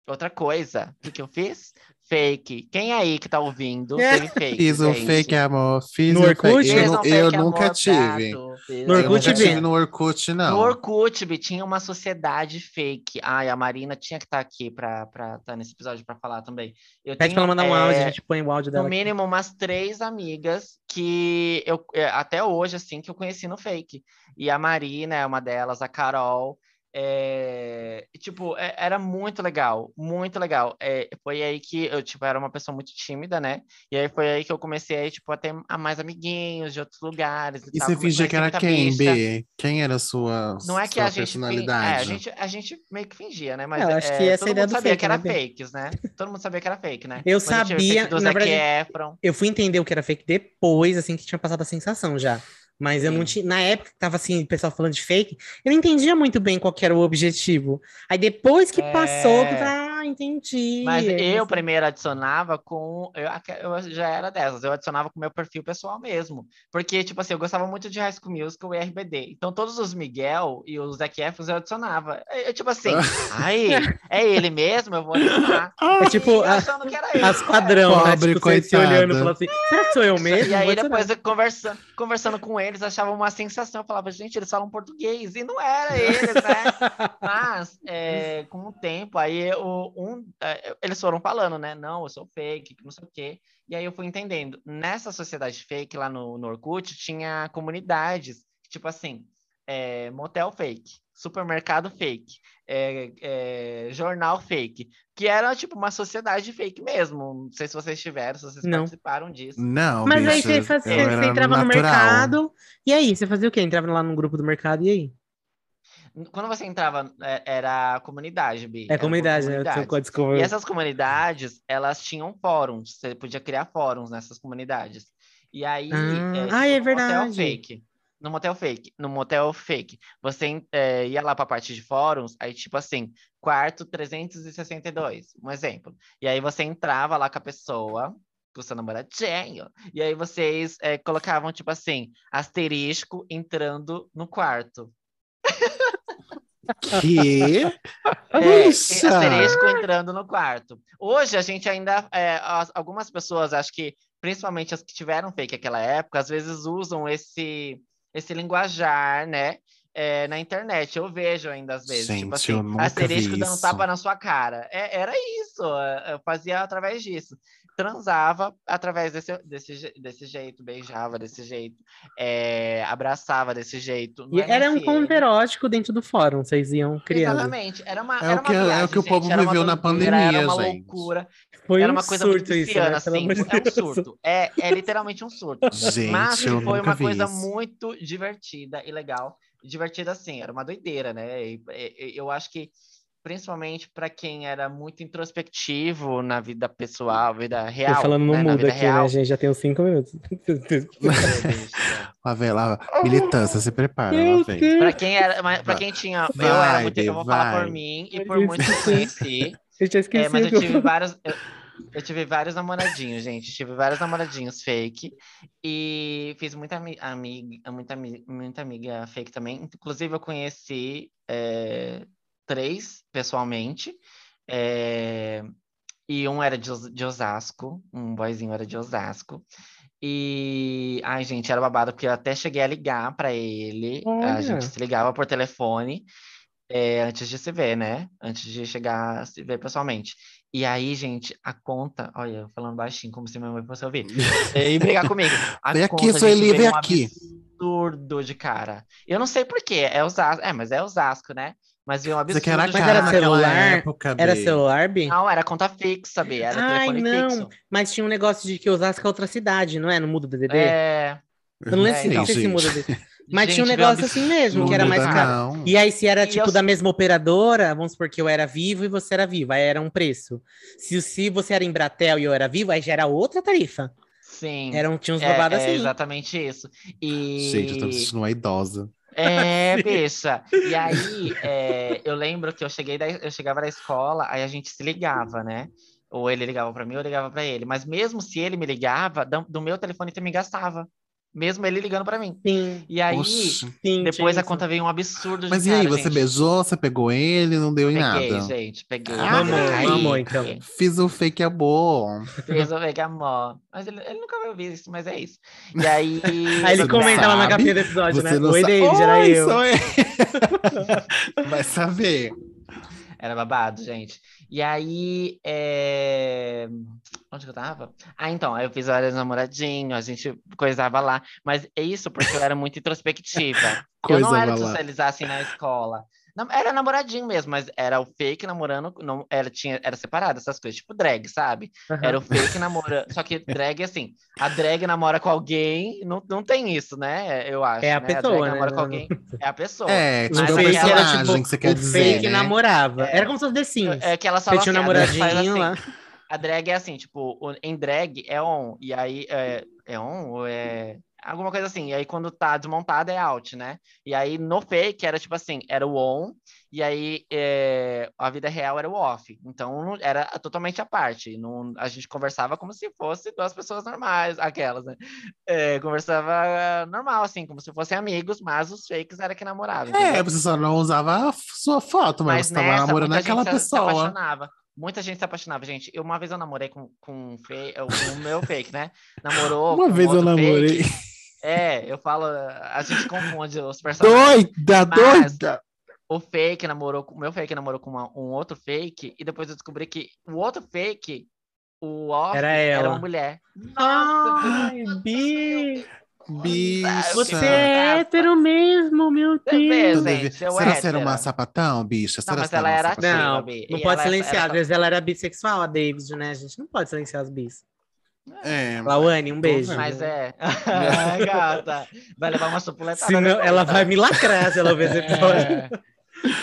outra coisa. O que, que eu fiz? Fake. Quem aí que tá ouvindo teve fake? Fiz um gente? fake, amor. Fiz No um Orkut? fake. Eu, um eu fake, nunca amor, tive. gato. No Eu Orkut, nunca Bê? tive no Orkut, não. no Orkut, Bi, tinha uma sociedade fake. Ai, a Marina tinha que estar aqui para estar nesse episódio para falar também. Eu Pede pra ela tenho, mandar um áudio, é, a gente põe o áudio dela. no aqui. mínimo umas três amigas que eu é, até hoje assim que eu conheci no fake. E a Marina é uma delas, a Carol. É, e, tipo, é- era muito legal, muito legal. É, foi aí que eu, tipo, era uma pessoa muito tímida, né? E aí foi aí que eu comecei, tipo, a ter a mais amiguinhos de outros lugares. E tal. você fingia que era quem, bicha. B? Quem era a sua, Não é que sua a gente, é, personalidade? a gente a gente meio que fingia, né? Mas É, eu acho é, que essa é a todo ideia mundo do sabia fake, que era né, fakes, né? Todo mundo sabia que era fake, né? Eu Mas sabia, na verdade- Efron. Eu fui entender o que era fake depois, assim, que tinha passado a sensação já. Mas eu não tinha. Na época que tava assim, o pessoal falando de fake, eu não entendia muito bem qual era o objetivo. Aí depois que passou, que É. ah, entendi. Mas Aí eu primeiro adicionava com. Eu, eu já era dessas, eu adicionava com o meu perfil pessoal mesmo. Porque, tipo assim, eu gostava muito de High School Musical e RBD. Então, todos os Miguel e os Zac Efron eu adicionava. Eu, tipo assim, *laughs* ai, é ele mesmo, eu vou adicionar. *laughs* É tipo E a- achando que era ele. as padrão, né? Pobre, Tipo, você olhando e falando assim, será que sou eu mesmo? E aí, Vou depois, eu conversando, conversando com eles, achava uma sensação. Eu falava, gente, eles falam português. E não era eles, né? *laughs* Mas, é, com o tempo, aí o, um, é, eles foram falando, né? Não, eu sou fake, não sei o quê. E aí eu fui entendendo. Nessa sociedade fake, lá no, no Orkut, tinha comunidades, tipo assim, é, motel fake, supermercado fake, é, é, jornal fake, que era tipo uma sociedade fake mesmo. Não sei se vocês tiveram, se vocês Não. participaram disso. Não, Mas aí bicha, você, fazia, eu você entrava no natural. mercado. E aí, você fazia o quê? Entrava lá no grupo do mercado e aí? Quando você entrava, é, era a comunidade, Bi. É por comunidade, né? Desculpa. E essas comunidades, elas tinham fóruns. Você podia criar fóruns nessas comunidades. E aí, Ah, é, ah, é no motel verdade. fake. No motel fake. No motel fake. Você é, ia lá para a parte de fóruns, aí tipo assim, quarto 362, um exemplo. E aí você entrava lá com a pessoa, com o seu namoradinho, e aí vocês é, colocavam tipo assim, asterisco entrando no quarto. *laughs* Que? É, Puxa! asterisco entrando no quarto. Hoje a gente ainda, é, as- algumas pessoas, acho que principalmente as que tiveram fake naquela época, às vezes usam esse, esse linguajar, né? é, na internet, eu vejo ainda às vezes, tipo Gente, assim, eu nunca asterisco dando isso. tapa na sua cara. É, era isso, eu fazia através disso. Transava através desse, desse, desse jeito, beijava desse jeito, é, abraçava desse jeito. E é era um conto erótico dentro do fórum, vocês iam criando. Exatamente. Era uma, É era o uma que- é o viagem, que o gente, povo era uma viveu na doideira, Era pandemia, uma gente. loucura. Foi era um uma coisa muito surto isso, pisciana, né? Assim. É um surto. É, é literalmente um surto. Gente, Mas foi nunca uma vi coisa isso. muito divertida e legal. Divertida, assim, era uma doideira, né? E eu acho que, principalmente para quem era muito introspectivo na vida pessoal, vida real. Tô falando no né? mudo aqui, real. né, gente? Já tem uns cinco minutos. *laughs* Lá vem, lá, *laughs* militância, se prepara. Para quem era, para quem tinha, eu era Vai, muito, eu vou falar vai. por mim e Vai, por muitos que eu vai. conheci. *laughs* Eu tinha É, esquecido. mas eu tive vários. Eu, eu tive vários namoradinhos, gente. Tive vários namoradinhos fake. E fiz muita ami- amiga, muita, muita amiga fake também. Inclusive, eu conheci é, três pessoalmente. É, e um era de, Os- de Osasco, um boyzinho era de Osasco. E, ai, gente, era babado, porque eu até cheguei a ligar para ele. A Olha. gente se ligava por telefone. É, antes de se ver, né? Antes de chegar a se ver pessoalmente. E aí, gente, a conta, olha, eu falando baixinho, como se minha mãe fosse ouvir, *laughs* e brigar comigo. A Vem aqui, conta, Sueli, gente, vem um aqui. absurdo de cara. Eu não sei por quê, é Osasco, é, mas é Osasco, né? Mas veio um Você absurdo que era cara era celular? época, Era Bi. celular, Bi? Não, era conta fixa, sabia? Era Ai, telefone não. fixo. Mas tinha um negócio de que Osasco é outra cidade, não é? No Mudo DDD? É, Eu não lembro É, se, não então. sei se muda. Mas Gente, tinha um negócio assim mesmo, que era mais muda, caro. não. E aí, se era E tipo eu- da mesma operadora, vamos supor que eu era vivo e você era vivo, aí era um preço. Se, se você era Embratel e eu era vivo, aí já era outra tarifa. Sim. Eram, tinha uns é, babados é assim. exatamente isso. E... Gente, eu tô me sentindo uma idosa. É, bicha. E aí, é, eu lembro que eu cheguei da, eu chegava da escola, aí a gente se ligava, né? Ou ele ligava pra mim, ou eu ligava pra ele. Mas mesmo se ele me ligava, do, do meu telefone também gastava. Mesmo ele ligando pra mim. Sim, E aí, Oxe. sim. depois a conta veio um absurdo de Mas e cara, aí, você gente. beijou, você pegou ele, não deu em Peguei, nada? gente, peguei. Ah, Mamou, mamou, então. Fiz o fake amor. Fez o Mega Amor. Mas ele, ele nunca vai ouvir isso, mas é isso. E aí. Aí ele comenta lá na capinha do episódio, Você né? não Oi, David, era Oi, eu. sou eu. *laughs* Vai saber. Era babado, gente. E aí, é... onde que eu tava? Ah, então, aí eu fiz vários namoradinhos, a gente coisava lá. Mas é isso porque eu era muito introspectiva. eu não era de socializar assim na escola. Não, era namoradinho mesmo, mas era o fake namorando, não, era, tinha, era separado essas coisas, tipo drag, sabe? Aham. Era o fake namorando. Só que drag, assim, a drag namora com alguém, não, não tem isso, né? Eu acho. É a né? pessoa, drag né? namora com alguém, *laughs* é a pessoa. É, O tipo, o era personagem tipo que você quer o dizer, fake né? namorava. É. Era como se fosse The Sims. É que ela só Você tinha um assim, a faz namoradinho assim. lá. A drag é assim, tipo, em drag é on, e aí é, é on ou é alguma coisa assim, e aí quando tá desmontada é out, né? E aí no fake era tipo assim, era o on, e aí é, a vida real era o off, então era totalmente à parte, não, a gente conversava como se fosse duas pessoas normais, aquelas, né? É, conversava normal, assim, como se fossem amigos, mas os fakes era que namoravam, É, entendeu? você só não usava a sua foto, mas, Mas você tava nessa, namorando muita aquela gente se- pessoa. apaixonava. Muita gente se apaixonava, gente. Eu, uma vez eu namorei com, com, fe- com o meu fake, né? Namorou Uma vez eu namorei. fake. É, eu falo, a gente confunde os personagens. Doida, Mas- doida! O fake namorou, com- o meu fake namorou com uma- um outro fake, e depois eu descobri que o outro fake, o off, Era era ela. uma mulher. Nossa, Ai, Bi! Bicha. Você é hétero mesmo, meu Você vê, Deus. Tu gente, Será que você era uma sapatão, bicha? Não, Será mas que você ela era ativa, Não, não pode ela- silenciar. ela- Às vezes ela era bissexual, a David, né? A gente não pode silenciar as bis. É. Lawane, um Tô beijo. Mas é. Ai, *laughs* gata. Vai levar uma supuletada. Senão ela tá? vai me lacrar se ela ver esse episódio. É. *laughs*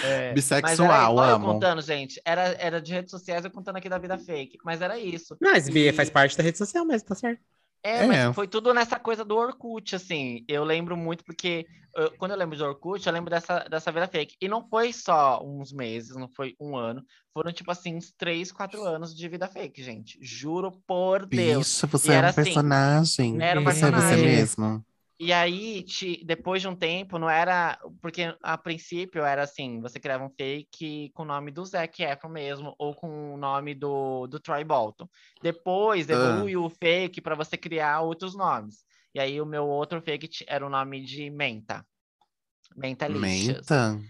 É. Bissexual, Mas era, olha eu amo. contando, gente. Era, era de redes sociais, eu contando aqui da vida fake. Mas era isso. Bi E- faz parte da rede social, mas tá certo. É, É. mas foi tudo nessa coisa do Orkut, assim. Eu lembro muito porque eu- quando eu lembro de Orkut, eu lembro dessa, dessa vida fake. E não foi só uns meses, não foi um ano. Foram, tipo assim, uns três, quatro anos de vida fake, gente. Juro por Deus. Bicha, você E é era um assim, personagem. era um você é você personagem. mesmo. E aí, te- depois de um tempo, não era. Porque a princípio era assim: você criava um fake com o nome do Zac Efron mesmo, ou com o nome do, do Troy Bolton. Depois Ah. evoluiu o fake para você criar outros nomes. E aí, o meu outro fake era o nome de Menta. Menta?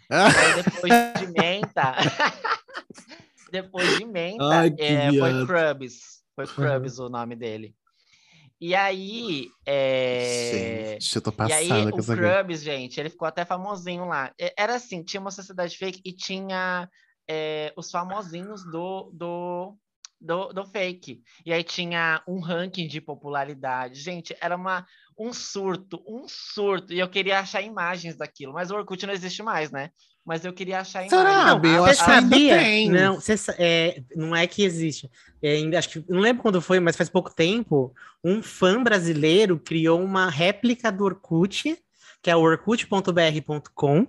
Aí *laughs* depois de Menta. *laughs* depois de Menta, Ai, é, foi. Krubs. Foi Krubs o nome dele. E aí. É... Gente, eu tô E aí, passada o com coisa. Krubs, gente, ele ficou até famosinho lá. Era assim, tinha uma sociedade fake e tinha é, os famosinhos do, do, do, do fake. E aí tinha um ranking de popularidade. Gente, era uma, um surto, um surto. E eu queria achar imagens daquilo. Mas o Orkut não existe mais, né? Mas eu queria achar Será, imagens. Bi? Eu A- Você acho que ainda sabia? tem. Não, você é, não é que existe. É, ainda, acho que, não lembro quando foi, mas faz pouco tempo, um fã brasileiro criou uma réplica do Orkut, que é o orkut.br.com,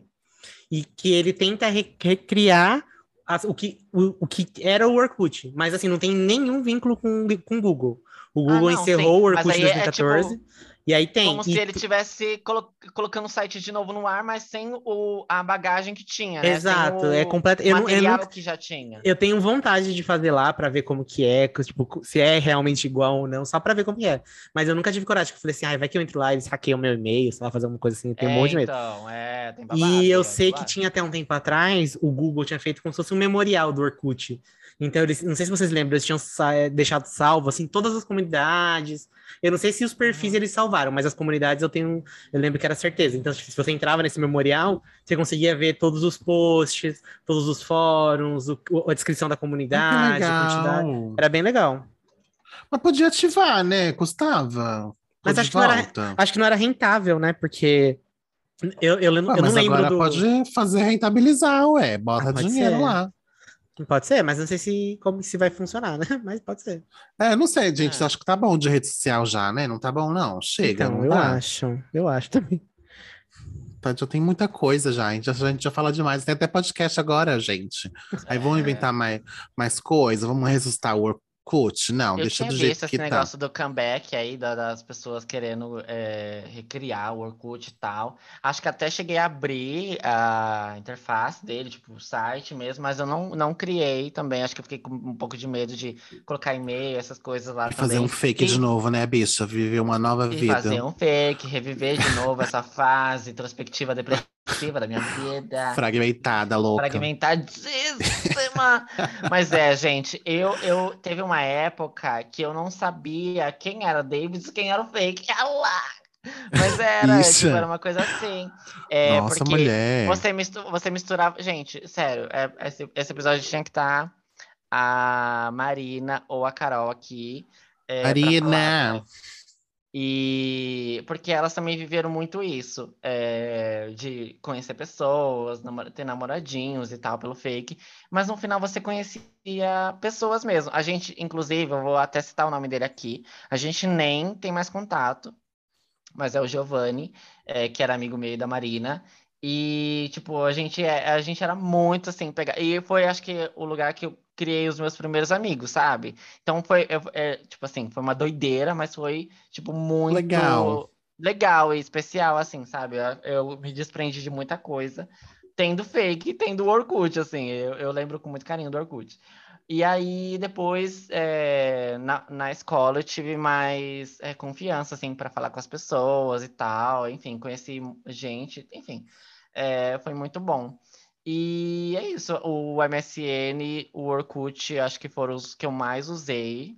e que ele tenta re- recriar as- o, que, o, o que era o Orkut. Mas assim, não tem nenhum vínculo com o Google. O Ah, Google não, encerrou sim. o Orkut em aí é, 2014. E aí tem. Como e se ele tivesse colo- colocando o site de novo no ar, mas sem o, a bagagem que tinha, né? Exato, o é completo. Eu, eu material nunca- que já tinha. Eu tenho vontade de fazer lá pra ver como que é, que, tipo, se é realmente igual ou não, só pra ver como que é. Mas eu nunca tive coragem, que eu falei assim, ai, vai que eu entro lá, eles hackeiam meu e-mail, sei lá, fazer alguma coisa assim, eu tenho um É, monte de medo. Então, é, tem babado, E eu é, sei que babado. tinha até um tempo atrás, o Google tinha feito como se fosse um memorial do Orkut. Então, eles, não sei se vocês lembram, eles tinham sa- eh, deixado salvo, assim, todas as comunidades. Eu não sei se os perfis Uhum. eles salvaram, mas as comunidades eu tenho, eu lembro que era certeza. Então, se você entrava nesse memorial, você conseguia ver todos os posts, todos os fóruns, o- a descrição da Ah, comunidade, a quantidade. legal. Era bem legal. Mas podia ativar, né? Custava. Mas acho que não era-. Acho que não era rentável, né? Porque Eu, eu, lem- Ah, eu não lembro agora do. pode fazer rentabilizar, ué. Bota Ah, dinheiro lá. Pode ser, mas não sei se como se vai funcionar, né? *laughs* Mas pode ser. É, não sei, gente. É. Acho que tá bom de rede social já, né? Não tá bom, não. Chega, então, não eu tá? acho. Eu acho também. Tá, Já tem muita coisa já. A gente, a gente já fala demais. Tem até podcast agora, gente. Aí vamos *laughs* É. inventar mais, mais coisa. Vamos ressuscitar o Orkut? Não, Eu deixa tinha do jeito esse que tá. negócio do comeback aí, da- das pessoas querendo é, recriar o Orkut e tal. Acho que até cheguei a abrir a interface dele, tipo, o site mesmo, mas eu não, não criei também. Acho que eu fiquei com um pouco de medo de colocar e-mail, essas coisas lá E fazer também. um fake E- de novo, né, bicha? Viver uma nova E vida. fazer um fake, reviver de novo essa fase introspectiva, depressiva da minha vida. Fragmentada, louca. Fragmentadíssima! *laughs* Mas é, gente, eu, eu teve uma época que eu não sabia quem era David e quem era o fake. Ah lá! Mas era, Isso. tipo, era uma coisa assim. É, Nossa, porque mulher. Você, mistu você misturava. Gente, sério, é- esse, esse episódio tinha que estar a Marina ou a Carol aqui. é, Marina! E porque elas também viveram muito isso, é, de conhecer pessoas, ter namoradinhos e tal pelo fake, mas no final você conhecia pessoas mesmo. A gente, inclusive, eu vou até citar o nome dele aqui, a gente nem tem mais contato, mas é o Giovanni, é, que era amigo meu da Marina. E, tipo, a gente, é- a gente era muito assim, pegar. E foi, acho que, o lugar que criei os meus primeiros amigos, sabe? Então foi, eu- é, tipo assim, foi uma doideira, mas foi, tipo, muito Legal. legal e especial, assim, sabe? Eu, eu me desprendi de muita coisa, tendo fake e tendo Orkut, assim. Eu, eu lembro com muito carinho do Orkut. E aí, depois, é, na, na escola, eu tive mais é, confiança, assim, para falar com as pessoas e tal. Enfim, conheci gente, enfim, é, foi muito bom. E é isso, o MSN, o Orkut, acho que foram os que eu mais usei.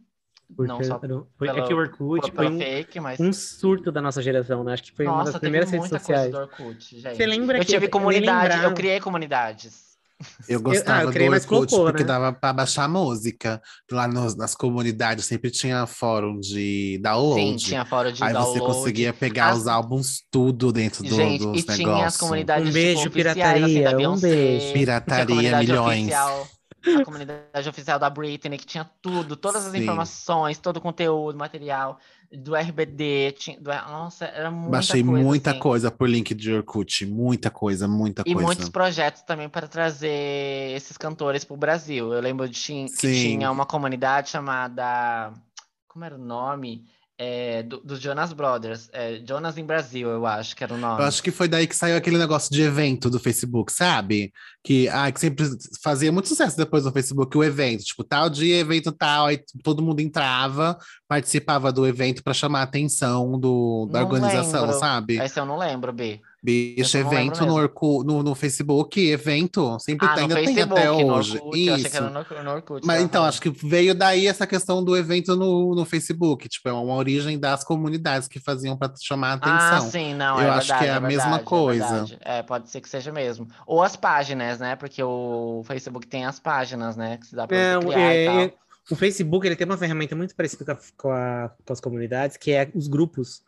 não Porque só era foi, é pelo- que o Orkut foi um, fake, mas. um surto da nossa geração, né? Acho que foi uma Nossa, das teve primeiras redes sociais. Orkut, gente. Você lembra Eu que tive eu- eu comunidade, eu, criei comunidades. Eu ah, gostava eu criei do mais Orkut flopou, porque né? dava pra baixar música. Lá nos- nas comunidades sempre tinha fórum de download. Sim, tinha fora de Aí você download. conseguia pegar As- os álbuns tudo dentro do, Gente, dos e tinha as negócios. comunidades Um beijo, tipo, oficiais, assim, pirataria, da um beijo. Pirataria, milhões. Oficial, a comunidade oficial da Britney, que tinha tudo, todas as Sim. informações, todo o conteúdo, material do RBD. Tinha, do- nossa, era muita Baixei coisa, muita assim. coisa por link de Orkut. Muita coisa, muita E coisa. muitos projetos também para trazer esses cantores para o Brasil. Eu lembro de que Sim. tinha uma comunidade chamada. Como era o nome? É, do- dos Jonas Brothers. É, Jonas em Brasil, eu acho que era o nome. Eu acho que foi daí que saiu aquele negócio de evento do Facebook, sabe? Que, ah, que sempre fazia muito sucesso depois no Facebook, o evento. Tipo, tal dia, evento tal, aí todo mundo entrava, participava do evento para chamar a atenção do, da Não organização, lembro. sabe? Esse eu não lembro, B. Bicho, evento no, no, no Facebook, evento, sempre Ah, tem, ainda tem Facebook, até no hoje. Orkut. Eu achei que Isso. era no, no Orkut. Mas então, acho que veio daí essa questão do evento no, no Facebook. Tipo, é uma origem das comunidades que faziam para chamar a Ah, atenção. sim, não, Eu é acho que verdade, é a mesma verdade, coisa. verdade. É, pode ser que seja mesmo. Ou as páginas, né? Porque o Facebook tem as páginas, né? Que se dá pra Não, criar e é, tal. é, o Facebook ele tem uma ferramenta muito parecida com a- com as comunidades, que é os grupos.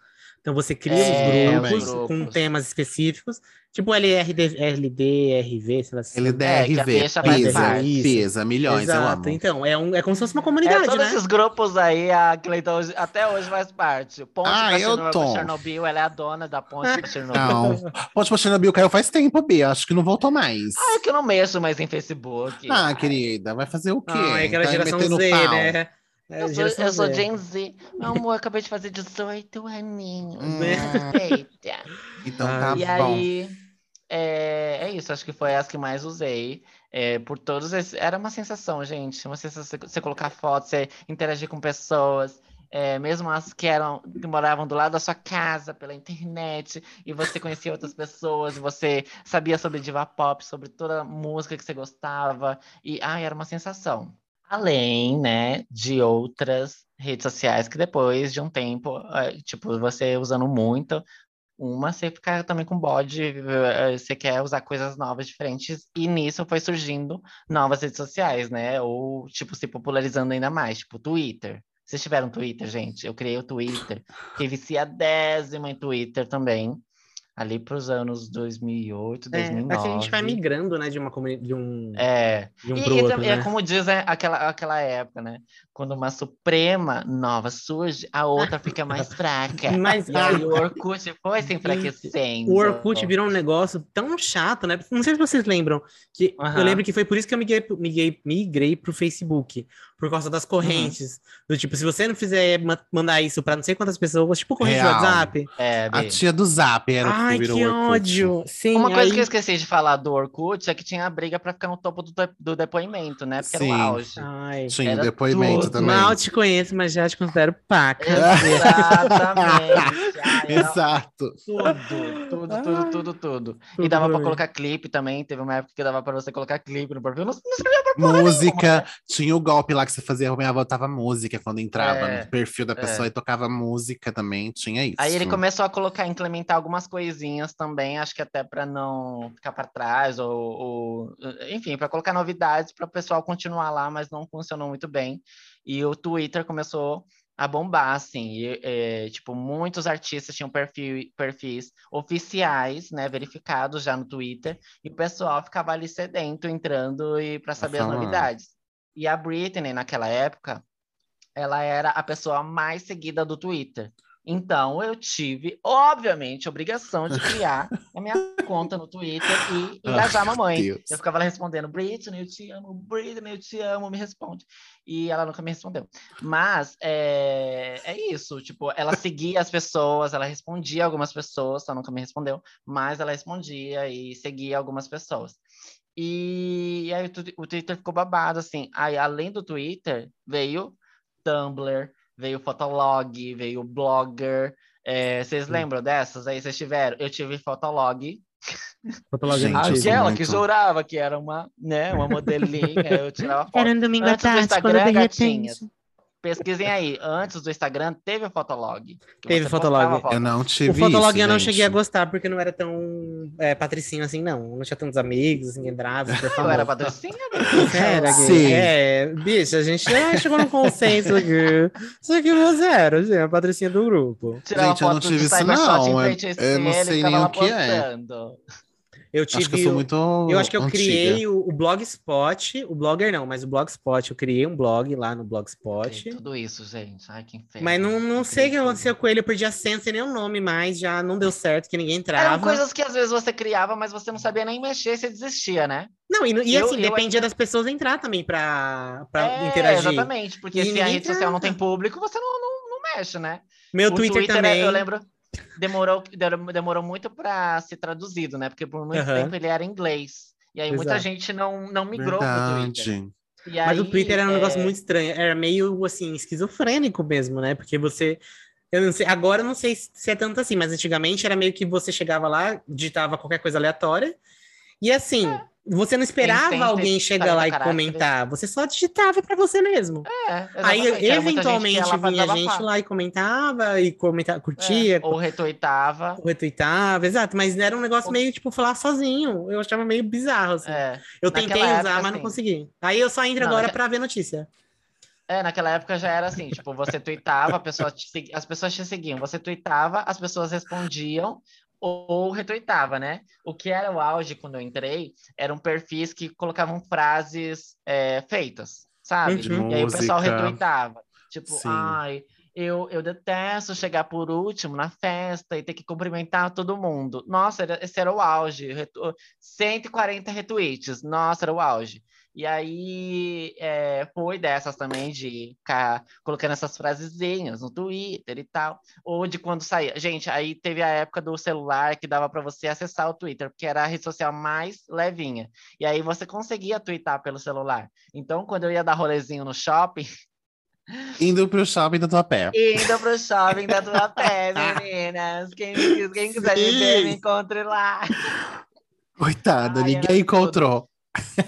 Então você cria É, os grupos os com grupos. temas específicos, tipo LRD, LD, RV, sei lá. se- LDRV, É, que a bicha faz pisa, parte. pisa, milhões, Exato. Então, é, um, é como se fosse uma É, comunidade, todos né? esses grupos aí, a Cleiton até hoje faz parte. Ponte Ah, pra eu Chernobyl, tô. Chernobyl, ela é a dona da ponte pra Chernobyl. *laughs* Não. Ponte pra Chernobyl caiu faz tempo, Bia. Acho que não voltou mais. Ah, é que eu não mexo mais em Facebook. Ah, querida, vai fazer o quê? Ah, é aquela Tá geração Z, pau. né? É, Eu sou, eu sou. Gen Z. Meu amor, eu acabei de fazer 18 aninhos. Hum. *laughs* Respeita. Então tá e bom. aí, é, é isso, acho que foi as que mais usei. É, por todos esses. Era uma sensação, gente. Uma sensação você colocar fotos, você interagir com pessoas. é, mesmo as que eram que moravam do lado da sua casa pela internet, e você conhecia outras pessoas, e você sabia sobre diva pop, sobre toda a música que você gostava, e ai, era uma sensação. Além, né, de outras redes sociais que depois de um tempo, eh, tipo, você usando muito, uma, você fica também com bode, eh, você quer usar coisas novas, diferentes, e nisso foi surgindo novas redes sociais, né? Ou, tipo, se popularizando ainda mais, tipo, Twitter. Vocês tiveram Twitter, gente? Eu criei o Twitter, fiquei viciadésima em Twitter também. Ali pros anos 2008, É, 2009. é que a gente vai migrando, né, de uma de um, É, de um e, e outro, também né? é como diz é, aquela, aquela época, né? Quando uma suprema nova surge, a outra fica mais *laughs* fraca. Mas E aí o Orkut foi se enfraquecendo. o Orkut virou um negócio tão chato, né? Não sei se vocês lembram, que eu lembro que foi por isso que eu migrei, migrei, migrei pro Facebook, por causa das correntes. Do tipo, se você não fizer ma- mandar isso pra não sei quantas pessoas, tipo corrente Real. do WhatsApp. É, A tia do Zap era o Ai, que virou que Orkut. ódio. Sim, Uma coisa aí... que eu esqueci de falar do Orkut é que tinha a briga pra ficar no topo do, de- do depoimento, né? Porque Sim. era o auge. Ai. Tinha Era depoimento tudo. também. Mal te conheço, mas já te considero paca. Exatamente. *laughs* Ai, Exato. tudo, tudo, tudo, tudo, tudo. E dava pra colocar clipe também. Teve uma época que dava pra você colocar clipe no perfil. Não, não escrevia pra porra Música. Tinha o golpe lá que você fazia, avó botava música quando entrava É, no perfil da pessoa e tocava música também. Tinha isso. Aí ele começou a colocar, implementar algumas coisinhas também, acho que até para não ficar para trás, ou, ou- enfim, para colocar novidades para o pessoal continuar lá, mas não funcionou muito bem. E o Twitter começou a bombar, assim, e, é, tipo, muitos artistas tinham perfil, perfis oficiais, né, verificados já no Twitter, e o pessoal ficava ali sedento, entrando e para saber as novidades. E a Britney, naquela época, ela era a pessoa mais seguida do Twitter. Então, eu tive, obviamente, a obrigação de criar *laughs* a minha conta no Twitter e engajar a mamãe. Deus. Eu ficava lá respondendo, Britney, eu te amo, Britney, eu te amo, me responde. E ela nunca me respondeu. Mas é, é isso, tipo, ela seguia as pessoas, ela respondia algumas pessoas, só nunca me respondeu, mas ela respondia e seguia algumas pessoas. E, aí o, Twitter ficou babado, assim. Aí, além do Twitter, veio Tumblr, veio Fotolog, veio Blogger. É, vocês lembram dessas? Aí vocês tiveram? Eu tive Fotolog. Fotolog não Gente, Aquela muito- que jurava que era uma, né, uma modelinha, eu tirava foto. Era um domingo à Antes do tarde, quando Instagram, gatinhas. Pesquisem aí, antes do Instagram teve o Fotolog. Teve Fotolog. Eu não tive O Fotolog isso, eu não gente. cheguei a gostar, porque não era tão é, patricinho assim, não. Não tinha tantos amigos, entrava, super *laughs* Eu era patricinha, *laughs* amigo. Era, Sim. É, bicho, a gente já chegou num consenso aqui. Isso aqui você era, gente, a patricinha do grupo. Tirava Gente, eu não tive isso, não. Eu- eu não sei nem o que é. Eu tive. Acho que eu sou muito. Eu acho que eu antiga. criei o, o Blogspot, o Blogger não, mas o Blogspot, eu criei um blog lá no Tem Blogspot. Tudo isso, gente. Ai, que inferno. Mas não, não Eu sei o que aconteceu com ele, eu perdi a senha, sem nem o nome mais, já não deu certo, que ninguém Eram entrava. coisas que às vezes você criava, mas você não sabia nem mexer, você desistia, né? Não, e, e Eu- assim, eu dependia das pessoas entrar também pra, pra é, interagir. exatamente. Porque E se a rede social não tem público, você não, não, não mexe, né? Meu O Twitter, é- também. eu lembro, demorou, demorou muito para ser traduzido, né? Porque por muito Aham. tempo ele era em inglês. E aí muita Exato. gente não, não migrou pro Twitter. Verdade. E Mas o aí, Twitter era um é, negócio muito estranho, era meio assim, esquizofrênico mesmo, né? Porque você. Eu não sei, agora eu não sei se é tanto assim, mas antigamente era meio que você chegava lá, digitava qualquer coisa aleatória, e assim, você não esperava sem alguém ter chegar 40 lá e comentar, você só digitava pra você mesmo. É, Aí, gente eventualmente, pra vinha gente desabafar. lá e comentava, e comentava, curtia, É, ou retuitava. retweetava, exato, mas era um negócio Ou- meio, tipo, falar sozinho. Eu achava meio bizarro, assim. É, eu tentei usar, época, mas não assim. consegui. Aí eu só entro Não, agora naque- pra ver notícia. é, naquela época já era assim, tipo, você tweetava, a pessoa te as pessoas te seguiam, você tweetava, as pessoas respondiam ou, retuitava, né? O que era o auge quando eu entrei eram perfis que colocavam frases é, feitas, sabe? Uhum. E aí o pessoal retuitava. Tipo, Sim. ai, eu, eu detesto chegar por último na festa e ter que cumprimentar todo mundo. Nossa, era- esse era o auge. Retu- 140 retweets. Nossa, era o auge. E aí é, foi dessas também de ficar colocando essas frasezinhas no Twitter e tal. Ou de quando saía. Gente, aí teve a época do celular que dava para você acessar o Twitter, porque era a rede social mais levinha. E aí você conseguia twittar pelo celular. Então, quando eu ia dar rolezinho no shopping, *laughs* Indo pro shopping da tua pé. Indo pro shopping da tua pé, *laughs* meninas. Quem, quem quiser me ver, me encontre lá. Coitada, Ai, ninguém tudo.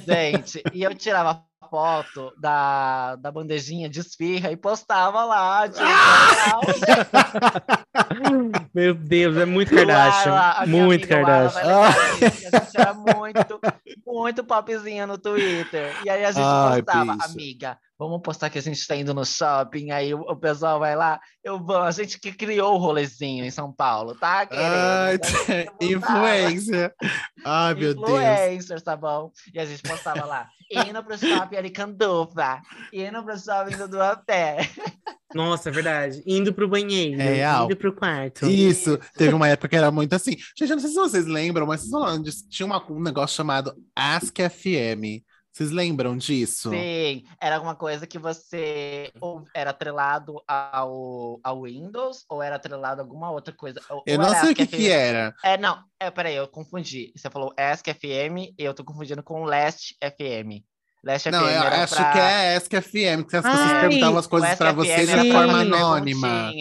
Gente, e eu tirava foto da, da bandejinha de esfirra e postava lá. Tipo, *laughs* Meu Deus, é muito Kardashian. lá, minha muito Kardashian. disso, *laughs* A gente era muito, muito popzinha no Twitter. E aí a gente Ai, postava, amiga, vamos postar que a gente está indo no shopping, aí o, o pessoal vai lá, eu vou, a gente que criou o rolezinho em São Paulo, tá? Querendo, Ai, *laughs* tá mudar. influência. Ai, meu Deus. Influencers, tá bom? E a gente postava lá, indo pro shopping Aricanduva, indo pro shopping do Duapé. Nossa, é verdade. Indo pro banheiro, É real. indo pro quarto. Isso, teve uma época que era muito assim. Gente, eu não sei se vocês lembram, mas vocês tinha uma- um negócio chamado Ask FM. Vocês lembram disso? Sim, era alguma coisa que você ou era atrelado ao, ao Windows ou era atrelado a alguma outra coisa. Ou- Eu ou não sei o que que era. É, não, é, peraí, eu confundi. Você falou Ask FM e eu tô confundindo com Last FM. Last Não, FM eu era acho pra... que é Ask FM, que as pessoas Ai, perguntavam as coisas FM você de Sim. forma anônima.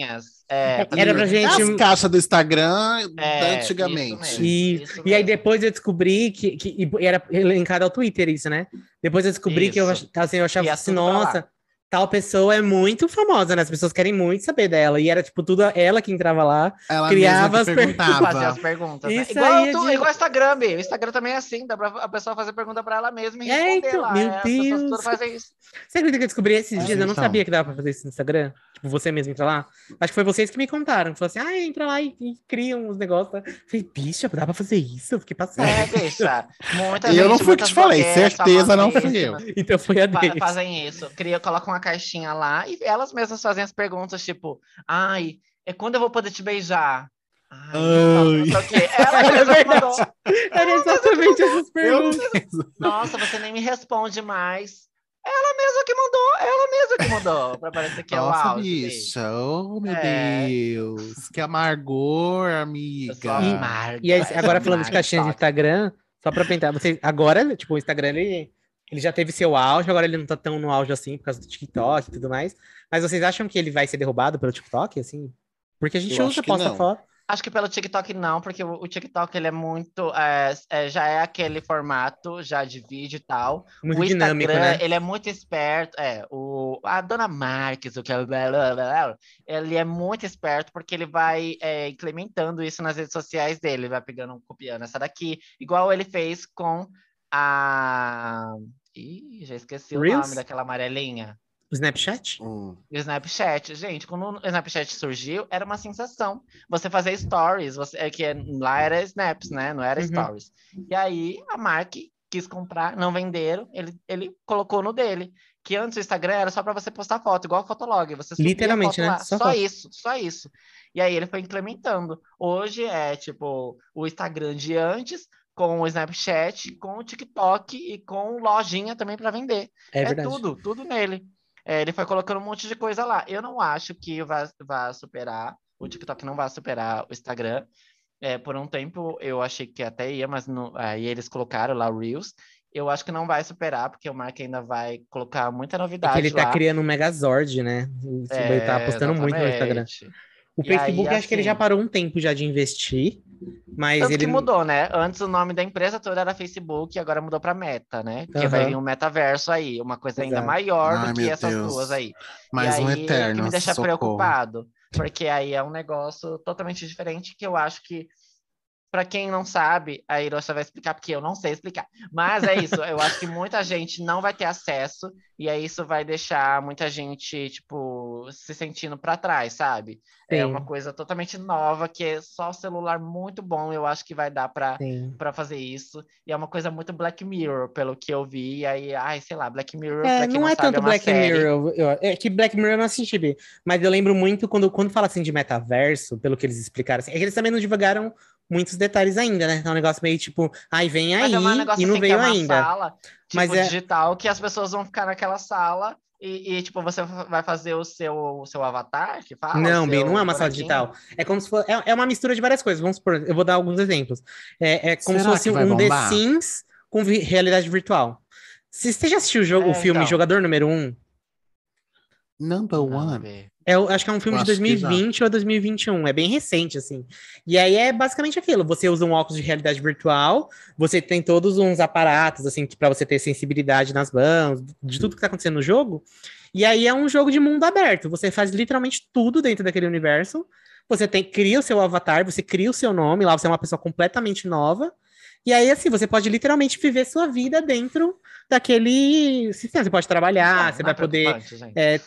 É, Era pra gente- As caixas do Instagram É, antigamente. isso mesmo. E, Isso e aí depois eu descobri que, que e era elencado ao Twitter isso, né? Depois eu descobri que eu, Isso. ach- assim, eu achava assim, nossa, tal pessoa é muito famosa, né? As pessoas querem muito saber dela. E era, tipo, tudo ela que entrava lá. Ela Criava mesma as que perguntas. *laughs* Fazer as perguntava. perguntas. né? Igual, é tu- de- igual o Instagram, Bi. O Instagram também é assim, dá pra a pessoa fazer pergunta pra ela mesma e É, responder então, lá. meu é, As pessoas Deus. todas fazem isso. Você acredita que eu descobri esses É, dias? Eu não então. sabia que dava pra fazer isso no Instagram. Tipo, você mesmo entra lá. Acho que foi vocês que me contaram. Falou assim, ah, entra lá e, e cria uns negócios. tá? Falei, bicha, dá pra fazer isso? Eu fiquei passada. É, bicha. Muita E eu gente, não fui que te falei, certeza não fui famosíssimas Então foi a deles. Fazem isso. Cria, colocam uma caixinha lá e elas mesmas fazem as perguntas, tipo, ai, é quando eu vou poder te beijar? Ai. Ela *laughs* É verdade. mandou. Era exatamente essas perguntas. Nossa, você nem me responde mais. Ela mesma que mandou, ela mesma que mandou, pra parecer que é o Nossa, auge. bicha. Oh, meu É. Deus. Que amargor, amiga. amarga. E aí, agora falando de caixinha de. Instagram, só pra pensar, você agora, tipo, o Instagram ele, ele já teve seu auge, agora ele não tá tão no auge assim por causa do TikTok e tudo mais. Mas vocês acham que ele vai ser derrubado pelo TikTok, assim? Porque a gente Eu usa, posta não. foto. Acho que pelo TikTok não, porque o, o TikTok ele é muito, é, é, já é aquele formato já de vídeo e tal. Muito o dinâmico, Instagram, né? ele é muito esperto. É, o, a dona Marques, o que é, ele é muito esperto porque ele vai é, implementando isso nas redes sociais dele, ele vai pegando, copiando essa daqui, igual ele fez com a. Ih, já esqueci o Reels? nome daquela amarelinha. O Snapchat? Hum. O Snapchat, gente, quando o Snapchat surgiu, era uma sensação. Você fazer stories, você, é que é- lá era snaps, né? Não era Uhum. stories. E aí a Mark quis comprar, não venderam, ele, ele colocou no dele. Que antes o Instagram era só para você postar foto, igual o Fotolog. Você Literalmente, foto né? lá, Só Só, foto. isso, só isso. E aí ele foi implementando. Hoje é tipo o Instagram de antes, com o Snapchat, com o TikTok e com lojinha também para vender. É, É, tudo, tudo nele. É, ele foi colocando um monte de coisa lá. Eu não acho que vai, vai superar, o TikTok não vai superar o Instagram. É, por um tempo eu achei que até ia, mas não- aí eles colocaram lá o Reels. Eu acho que não vai superar, porque o Mark ainda vai colocar muita É novidade que ele tá lá. criando um Megazord, né? Ele tá É, apostando muito no Instagram. O E Facebook, aí, acho que ele já assim- parou um tempo já de investir, mas Tanto ele que mudou, né? Antes o nome da empresa toda era Facebook, agora mudou para Meta, né? Porque vai Aham. vir um metaverso aí, uma coisa ainda Exato. maior Ai, do que essas Deus. duas aí. Mais e um aí, eterno. que me deixa socorro. preocupado, porque aí é um negócio totalmente diferente que eu acho que para quem não sabe, a Hiroshi vai explicar, porque eu não sei explicar. Mas é isso, eu acho que muita gente não vai ter acesso, e aí isso vai deixar muita gente, tipo, se sentindo para trás, sabe? É Sim. uma coisa totalmente nova, que é só celular muito bom, eu acho que vai dar para fazer isso. E é uma coisa muito Black Mirror, pelo que eu vi. E aí, ai, sei lá, Black Mirror, É, não, não, é sabe, tanto é Black série. Mirror. eu- é que Black Mirror eu não assisti, Bi, mas eu lembro muito quando, quando fala assim de metaverso, pelo que eles explicaram, assim, é que eles também não divulgaram muitos detalhes ainda, né? É um negócio meio tipo, ai, vem aí, Mas é um negócio e não assim, que veio é uma ainda. sala, tipo, Mas é- digital, que as pessoas vão ficar naquela sala e, e, tipo, você vai fazer o seu, o seu avatar, que fala? Não, seu não é uma sala digital. É como se fosse. É, é uma mistura de várias coisas. Vamos supor, eu vou dar alguns exemplos. É, é como Será se fosse um The bombar? Sims com vi- realidade virtual. Se você já assistiu o, jogo, É, o filme então. Jogador Número 1, Number one. É, eu acho que é um filme Eu de acho que já. 2020 ou 2021. É bem recente, assim. E aí é basicamente aquilo: você usa um óculos de realidade virtual, você tem todos uns aparatos, assim, para você ter sensibilidade nas mãos, de tudo que tá acontecendo no jogo. E aí é um jogo de mundo aberto. Você faz literalmente tudo dentro daquele universo. Você tem, cria o seu avatar, você cria o seu nome, lá você é uma pessoa completamente nova. E aí, assim, você pode literalmente viver sua vida dentro daquele sistema. Você pode trabalhar, Não, você vai poder gente. é,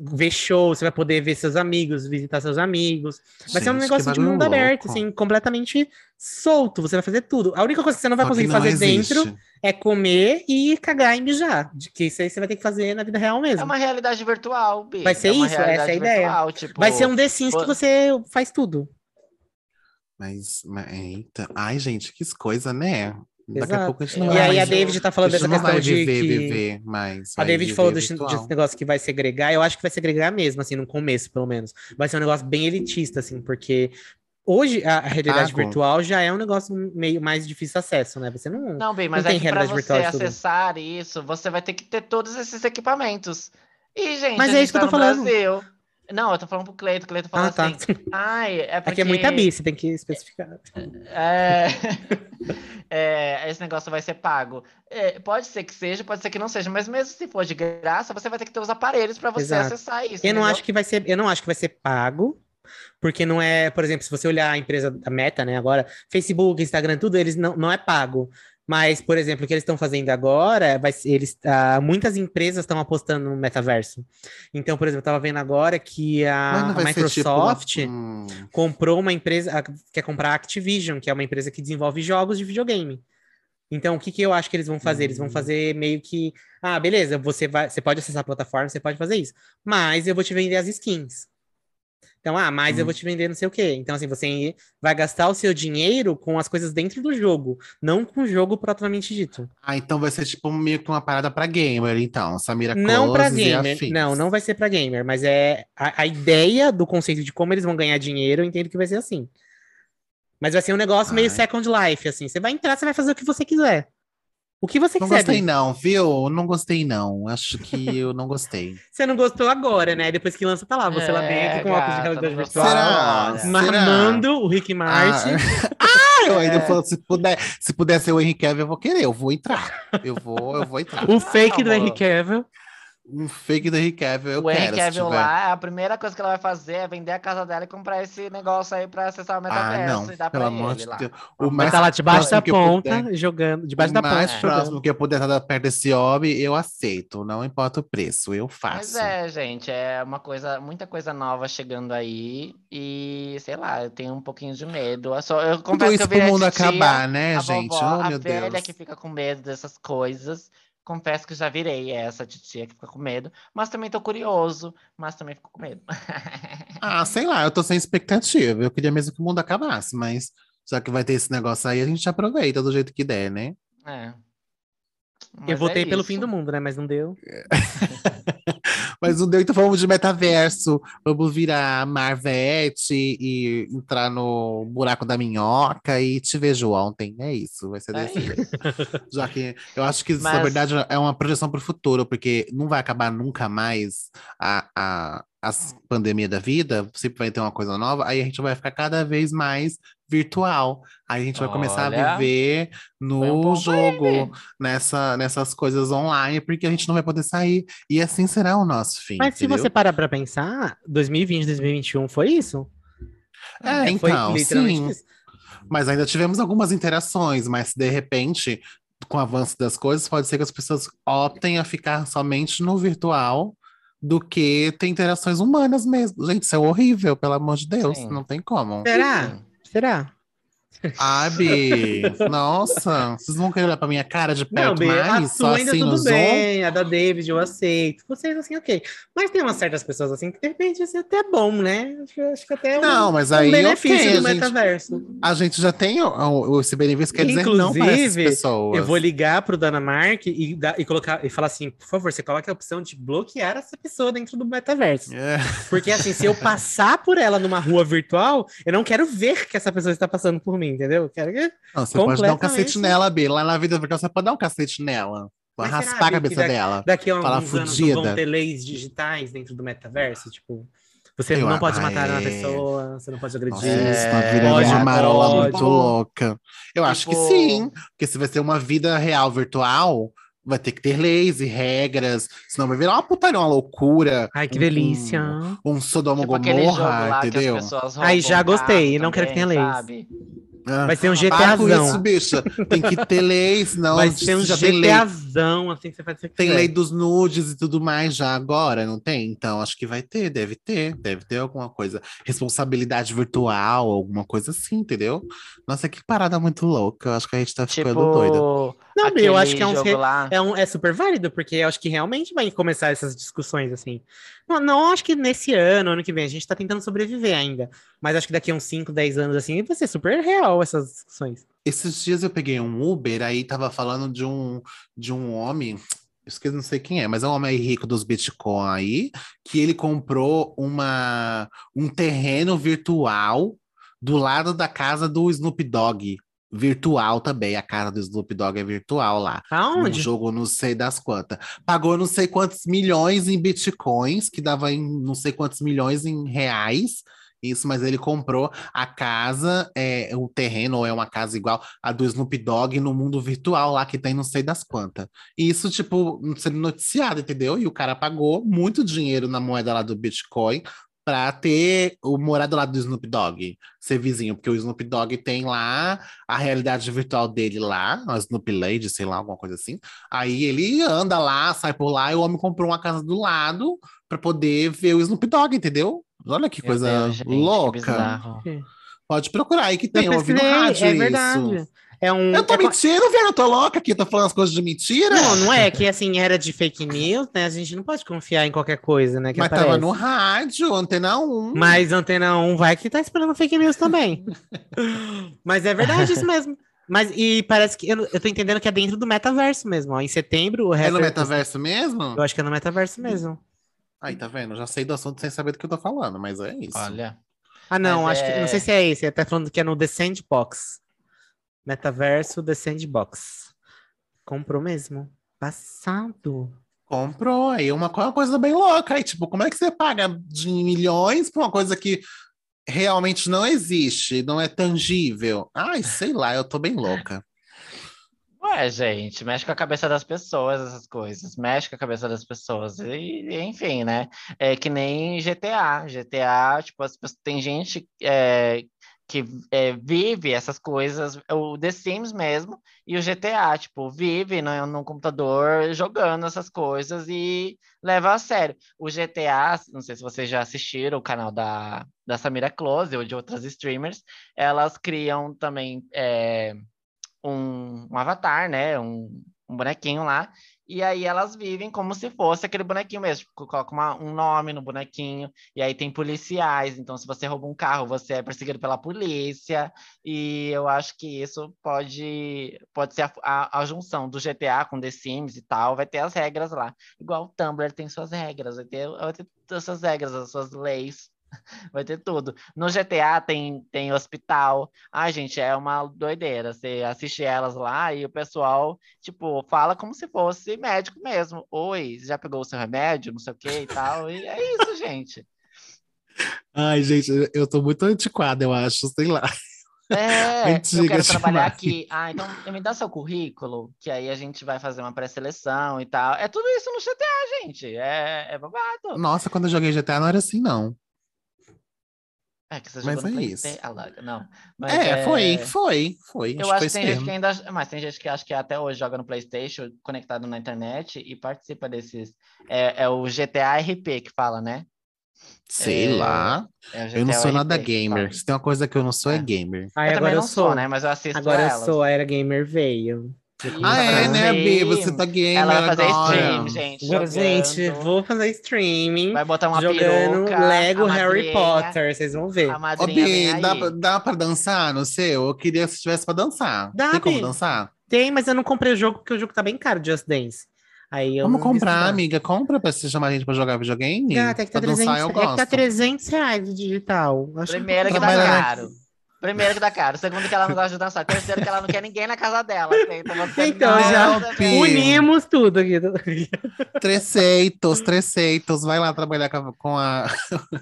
ver show, você vai poder ver seus amigos, visitar seus amigos. Vai ser um Gente, negócio de mundo bagulho aberto, louco. assim, completamente solto. Você vai fazer tudo. A única coisa que você não vai Só que conseguir não fazer existe. dentro é comer e cagar e mijar. De que isso aí você vai ter que fazer na vida real mesmo. É uma realidade virtual, Bi. Vai ser é isso, essa é a ideia. virtual, tipo, Vai ser um The Sims que você faz tudo. Mas, mas, eita. Ai, gente, que coisa, né? Daqui a pouco a gente não E E vai aí a David tá falando dessa não questão vai de viver, que... viver mais. A David viver falou desse, desse negócio que vai segregar, eu acho que vai segregar mesmo, assim, no começo, pelo menos. Vai ser um negócio bem elitista, assim, porque hoje a realidade Pago. virtual já é um negócio meio mais difícil acesso, né? Você não. Não, bem, mas tem é que pra realidade você virtual de tudo. acessar isso, você vai ter que ter todos esses equipamentos. E, gente, Mas a é gente isso que eu tá tô falando. Brasil. Não, eu tô falando pro Cleito, o Cleito fala Ah, tá. assim, ai, é porque... Aqui é muita bi, você tem que especificar. É, *laughs* é, esse negócio vai ser pago. É, pode ser que seja, pode ser que não seja, mas mesmo se for de graça, você vai ter que ter os aparelhos para você Exato. acessar isso. Eu não acho que vai ser, eu não acho que vai ser pago, porque não é, por exemplo, se você olhar a empresa da Meta, né, agora, Facebook, Instagram, tudo, eles não, não é pago. Mas, por exemplo, o que eles estão fazendo agora, vai eles, ah, muitas empresas estão apostando no metaverso. Então, por exemplo, eu estava vendo agora que a, ser tipo Microsoft hum, comprou uma empresa, a- quer comprar a Activision, que é uma empresa que desenvolve jogos de videogame. Então, o que, que eu acho que eles vão fazer? Eles vão Hum. fazer meio que, ah, beleza, você vai, você pode acessar a plataforma, você pode fazer isso, mas eu vou te vender as skins. Então, ah, mas eu Hum. vou te vender não sei o quê. Então, assim, você vai gastar o seu dinheiro com as coisas dentro do jogo, não com o jogo propriamente dito. Ah, então vai ser tipo meio que uma parada pra gamer, então. Samira Não para Close gamer, não, não vai ser para gamer, mas é a, a ideia do conceito de como eles vão ganhar dinheiro, eu entendo que vai ser assim. Mas vai ser um negócio meio Ai. Second Life, assim. Você vai entrar, você vai fazer o que você quiser. O que você Não quiser. gostei Bi. não, viu? Não gostei não. Acho que eu não gostei. *laughs* Você não gostou agora, né? Depois que lança, tá lá. Você lá É, dentro com óculos de realidade não virtual. Será? Marmando o Rick Martin. Ah, *laughs* ah, eu ainda É. falo, se puder, se puder ser o Henrique Cavill, eu vou querer, eu vou entrar. Eu vou, eu vou entrar. O fake do amor. Henry Cavill. Um fake do Henrique Cavill, eu o Henry Cavill lá, a primeira coisa que ela vai fazer é vender a casa dela e comprar esse negócio aí pra acessar o Ah, metaverso não, e dar pelo pra amor ele de lá. Deus. Vai O mais tá lá debaixo da próximo que ponta, puder- jogando. Debaixo o da mais ponta. próximo jogando. que eu puder estar perto desse hobby, eu aceito. Não importa o preço, eu Mas faço. é, gente, é uma coisa, muita coisa nova chegando aí e sei lá, eu tenho um pouquinho de medo. Eu, só, eu Tudo confesso que isso eu pro mundo acabar, né, a gente? vovó, oh, a meu velha Deus. que fica com medo dessas coisas. Confesso que já virei essa titia que fica com medo, mas também tô curioso, mas também fico com medo. Ah, sei lá, eu tô sem expectativa. Eu queria mesmo que o mundo acabasse, mas já que vai ter esse negócio aí, a gente aproveita do jeito que der, né? É. Eu Mas votei é pelo fim do mundo, né? Mas não deu. *laughs* Mas não deu, então vamos de metaverso. Vamos virar Marvete e entrar no buraco da minhoca e te vejo ontem. É isso, vai ser É desse isso. jeito. *laughs* Já que eu acho que, na Mas- verdade, é uma projeção para o futuro, porque não vai acabar nunca mais a, a, as pandemia da vida, sempre vai ter uma coisa nova, aí a gente vai ficar cada vez mais virtual. Aí a gente vai começar a Olha, viver um no aí, jogo, nessa, nessas coisas online, porque a gente não vai poder sair. E assim será o nosso fim. Mas se entendeu? você parar pra pensar, 2020, 2021 foi isso. É, foi então, sim. isso. Mas ainda tivemos algumas interações, mas de repente, com o avanço das coisas, pode ser que as pessoas optem a ficar somente no virtual do que ter interações humanas mesmo. Gente, isso é horrível, pelo amor de Deus. Sim. Não tem como. Será? Sim. Será? Ai, Bi, nossa, vocês vão querer olhar pra minha cara de Não, perto a mais? Só sua ainda assim tudo bem, a da David eu aceito. Vocês assim, ok. Mas tem umas certas pessoas assim que de repente ser até bom, né? Acho, acho que até é um, Não, mas um aí, benefício ok, do a gente, metaverso. a gente já tem o, esse benefício, quer dizer não para essas Inclusive, pessoas. Eu vou ligar pro Danamark e, dar- e colocar e falar assim, por favor, você coloca a opção de bloquear essa pessoa dentro do metaverso. É. Porque assim, se eu passar por ela numa rua virtual, eu não quero ver que essa pessoa está passando por mim, entendeu? Eu quero que... Não, você pode dar um cacete nela, Bi. Lá na vida virtual você pode dar um cacete nela. Mas raspar será, a cabeça daqui- dela. daqui a alguns anos fudida. vão ter leis digitais dentro do metaverso, tipo, você Eu- não pode ah, matar uma é. pessoa, você não pode agredir. Nossa, É, isso tá virando pode, uma marola pode. muito louca. Eu acho que Tipo- sim, porque se vai ser uma vida real virtual, vai ter que ter leis e regras, senão vai virar uma putaria, uma loucura. Ai, que um- delícia. Um, Sodoma Tipo Gomorra, entendeu? Aí já gostei, não quero que tenha leis. sabe? Ah, Vai ser um com isso, GTAzão. bicha. Tem que ter lei, senão Vai ser um GTAzão, assim, que você faz que tem quiser. lei dos nudes e tudo mais já agora, não tem? Então acho que vai ter, deve ter, deve ter alguma coisa. Responsabilidade virtual, alguma coisa assim, entendeu? Nossa, que parada muito louca. Eu acho que a gente tá ficando doida. Não, aquele eu acho que é um. É, um, é super válido, porque eu acho que realmente vai começar essas discussões, assim. Não, não acho que nesse ano, ano que vem, a gente tá tentando sobreviver ainda. Mas acho que daqui a uns 5, 10 anos, assim, vai ser super real essas discussões. Esses dias eu peguei um Uber, aí tava falando de um, de um homem, esqueci, não sei quem é, mas é um homem aí rico dos Bitcoin aí, que ele comprou uma, um terreno virtual do lado da casa do Snoop Dogg. Virtual também, a casa do Snoop Dogg é virtual lá. Um Aonde? jogo não sei das quantas. Pagou não sei quantos milhões em bitcoins, que dava em não sei quantos milhões em reais. Isso, mas ele comprou a casa, é, o terreno, ou é uma casa igual a do Snoop Dogg no mundo virtual lá, que tem não sei das quantas. E isso, tipo, sendo noticiado, entendeu? E o cara pagou muito dinheiro na moeda lá do Bitcoin para ter o morar do lado do Snoop Dogg, ser vizinho, porque o Snoop Dogg tem lá a realidade virtual dele lá, a Snoop Lady, sei lá, alguma coisa assim. Aí ele anda lá, sai por lá, e o homem comprou uma casa do lado para poder ver o Snoop Dogg, entendeu? Olha que Meu coisa Deus, gente, que louca. bizarro. Pode procurar aí que tem, eu ouvi no rádio é isso. verdade. É um. Eu tô é co- mentindo, velho, eu tô louca aqui, tô falando as coisas de mentira. Não, não é que assim era de fake news, né? A gente não pode confiar em qualquer coisa, né? Que Mas tava aparece. no rádio, Antena 1. Mas Antena 1 vai que tá esperando fake news também. *laughs* Mas é verdade isso mesmo. Mas e parece que eu, eu tô entendendo que é dentro do metaverso mesmo, ó. Em setembro, o É no rapper- metaverso mesmo? Eu acho que é no metaverso mesmo. Aí, tá vendo? Já sei do assunto sem saber do que eu tô falando, mas é isso. Olha. Ah, não, Mas acho que é- não sei se é esse. Ele tá falando que é no The Sandbox. Metaverso The Sandbox. Comprou mesmo. Passado. Comprou, aí uma, co- uma coisa bem louca. Aí, tipo, como é que você paga de milhões pra uma coisa que realmente não existe, não é tangível? Ai, sei lá, eu tô bem louca. Ué, gente, mexe com a cabeça das pessoas, essas coisas. Mexe com a cabeça das pessoas. E, e, enfim, né? É que nem GTA. GTA, tipo, as pessoas, tem gente é, que é, vive essas coisas, o The Sims mesmo, e o GTA, tipo, vive no, no computador jogando essas coisas e leva a sério. O GTA, não sei se vocês já assistiram o canal da, da Samira Close ou de outras streamers, elas criam também. é, um, um avatar, né? Um, um bonequinho lá. E aí elas vivem como se fosse aquele bonequinho mesmo. Tipo, coloca uma- um nome no bonequinho. E aí tem policiais. Então, se você rouba um carro, você é perseguido pela polícia. E eu acho que isso pode, pode ser a, a- a junção do GTA com The Sims e tal. Vai ter as regras lá. Igual o Tumblr tem suas regras. Vai ter, vai ter as suas regras, as suas leis. *laughs* Vai ter tudo. No GTA tem, tem hospital. Ai, gente, é uma doideira. Você assiste elas lá e o pessoal, tipo, fala como se fosse médico mesmo. Oi, já pegou o seu remédio? Não sei o que e tal. E é isso, gente. *laughs* Ai, gente, eu tô muito antiquada, eu acho, sei lá. É, *laughs* eu Antiga quero trabalhar demais. aqui. Ah, então me dá seu currículo, que aí a gente vai fazer uma pré-seleção e tal. É tudo isso no GTA, gente. É, é babado. Nossa, quando eu joguei GTA não era assim, não. É que você Mas jogou no é PlayStation. isso. Ah, não. Mas é, foi, foi, foi. Eu acho que foi tem gente que ainda. Mas tem gente que acha que até hoje joga no PlayStation, conectado na internet e participa desses. É, é o GTA RP que fala, né? Sei é, lá. É Eu não sou nada gamer. Se tem uma coisa que eu não sou, é, É. gamer. Aí eu agora também eu não sou, sou, né? Mas eu assisto Agora elas. eu sou, a Era Gamer veio. Ah, é, né, Bi? Você tá gamer Ela vai fazer agora. stream, gente. Jogando. gente, vou fazer streaming. Vai botar uma jogando peruca. Lego a Harry madrinha- Potter, vocês vão ver. A Ô, Bi, dá, dá pra dançar no seu? Eu queria se tivesse pra dançar. Dá, tem como Bi. dançar? Tem, mas eu não comprei o jogo porque o jogo tá bem caro, Just Dance. Aí eu Vamos comprar, amiga. Compra pra você chamar a gente pra jogar videogame. Gata, é que tá pra dançar, 300, eu é que tá gosto. 300 reais o digital. Acho Primeiro que dá Trabalhar- caro. Primeiro que dá caro. Segundo que ela não gosta de dançar. Terceiro que ela não quer ninguém na casa dela. Então, você Então, não já. Unimos tudo aqui. Treceitos, treceitos. Vai lá trabalhar com a, com a,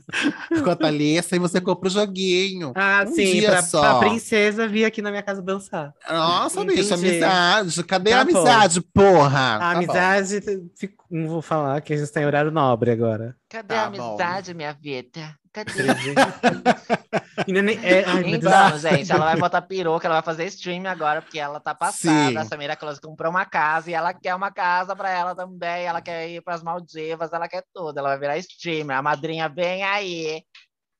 *laughs* com a Thalissa e você compra o joguinho. Ah, Um sim, dia pra, só. pra princesa vir aqui na minha casa dançar. Nossa, Entendi. bicho, amizade. Cadê Tá a bom. amizade, porra? A Tá bom. amizade, fico- não vou falar que a gente tá em horário nobre agora. Cadê Tá a bom. amizade, minha vida? Cadê? *laughs* Ainda nem- é, ai. Então, gente, ela vai botar peruca, ela vai fazer stream agora, porque ela tá passada. Sim. A Samira Close comprou uma casa e ela quer uma casa pra ela também. Ela quer ir pras Maldivas, ela quer tudo. Ela vai virar streamer. A madrinha vem aí.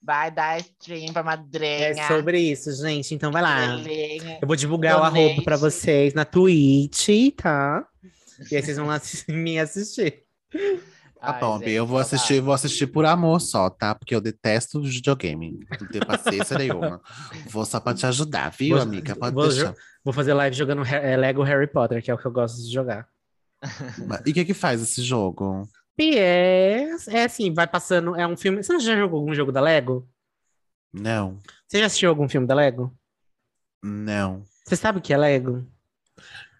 Vai dar stream pra madrinha. É sobre isso, gente. Então vai lá. Eu vou divulgar o arroba pra vocês na Twitch, tá? E aí vocês vão lá *laughs* me assistir. Tá Ai, bom, gente, eu vou babado. assistir, vou assistir por amor só, tá? Porque eu detesto videogame. Não tenho paciência *laughs* nenhuma. Vou só pra te ajudar, viu, Vou- amiga? Pode vou deixar. Vou fazer live jogando é, Lego Harry Potter, que é o que eu gosto de jogar. E o que que faz esse jogo? E é, é assim, vai passando. É um filme. Você já jogou algum jogo da Lego? Não, Você já assistiu algum filme da Lego? não. Você sabe o que é Lego?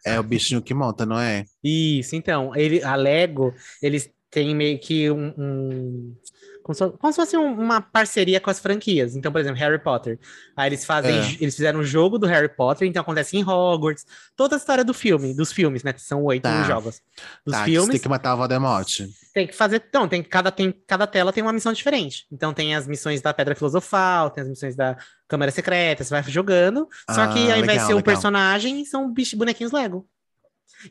É o bichinho que monta, não é? Isso, então, ele, a Lego, eles têm meio que um. um- como, se, como se fosse um- uma parceria com as franquias. Então, por exemplo, Harry Potter. Aí eles fazem, É. eles fizeram um jogo do Harry Potter, então acontece em Hogwarts. Toda a história do filme, dos filmes, né? que São oito Tá. jogos. Dos tá, que filmes, tem que matar o Voldemort. tem que fazer. Então, tem cada, tem, cada tela tem uma missão diferente. Então, tem as missões da Pedra Filosofal, tem as missões da Câmara Secreta, você vai jogando. Só que Ah, ao invés de ser um personagem, são bicho, bonequinhos Lego.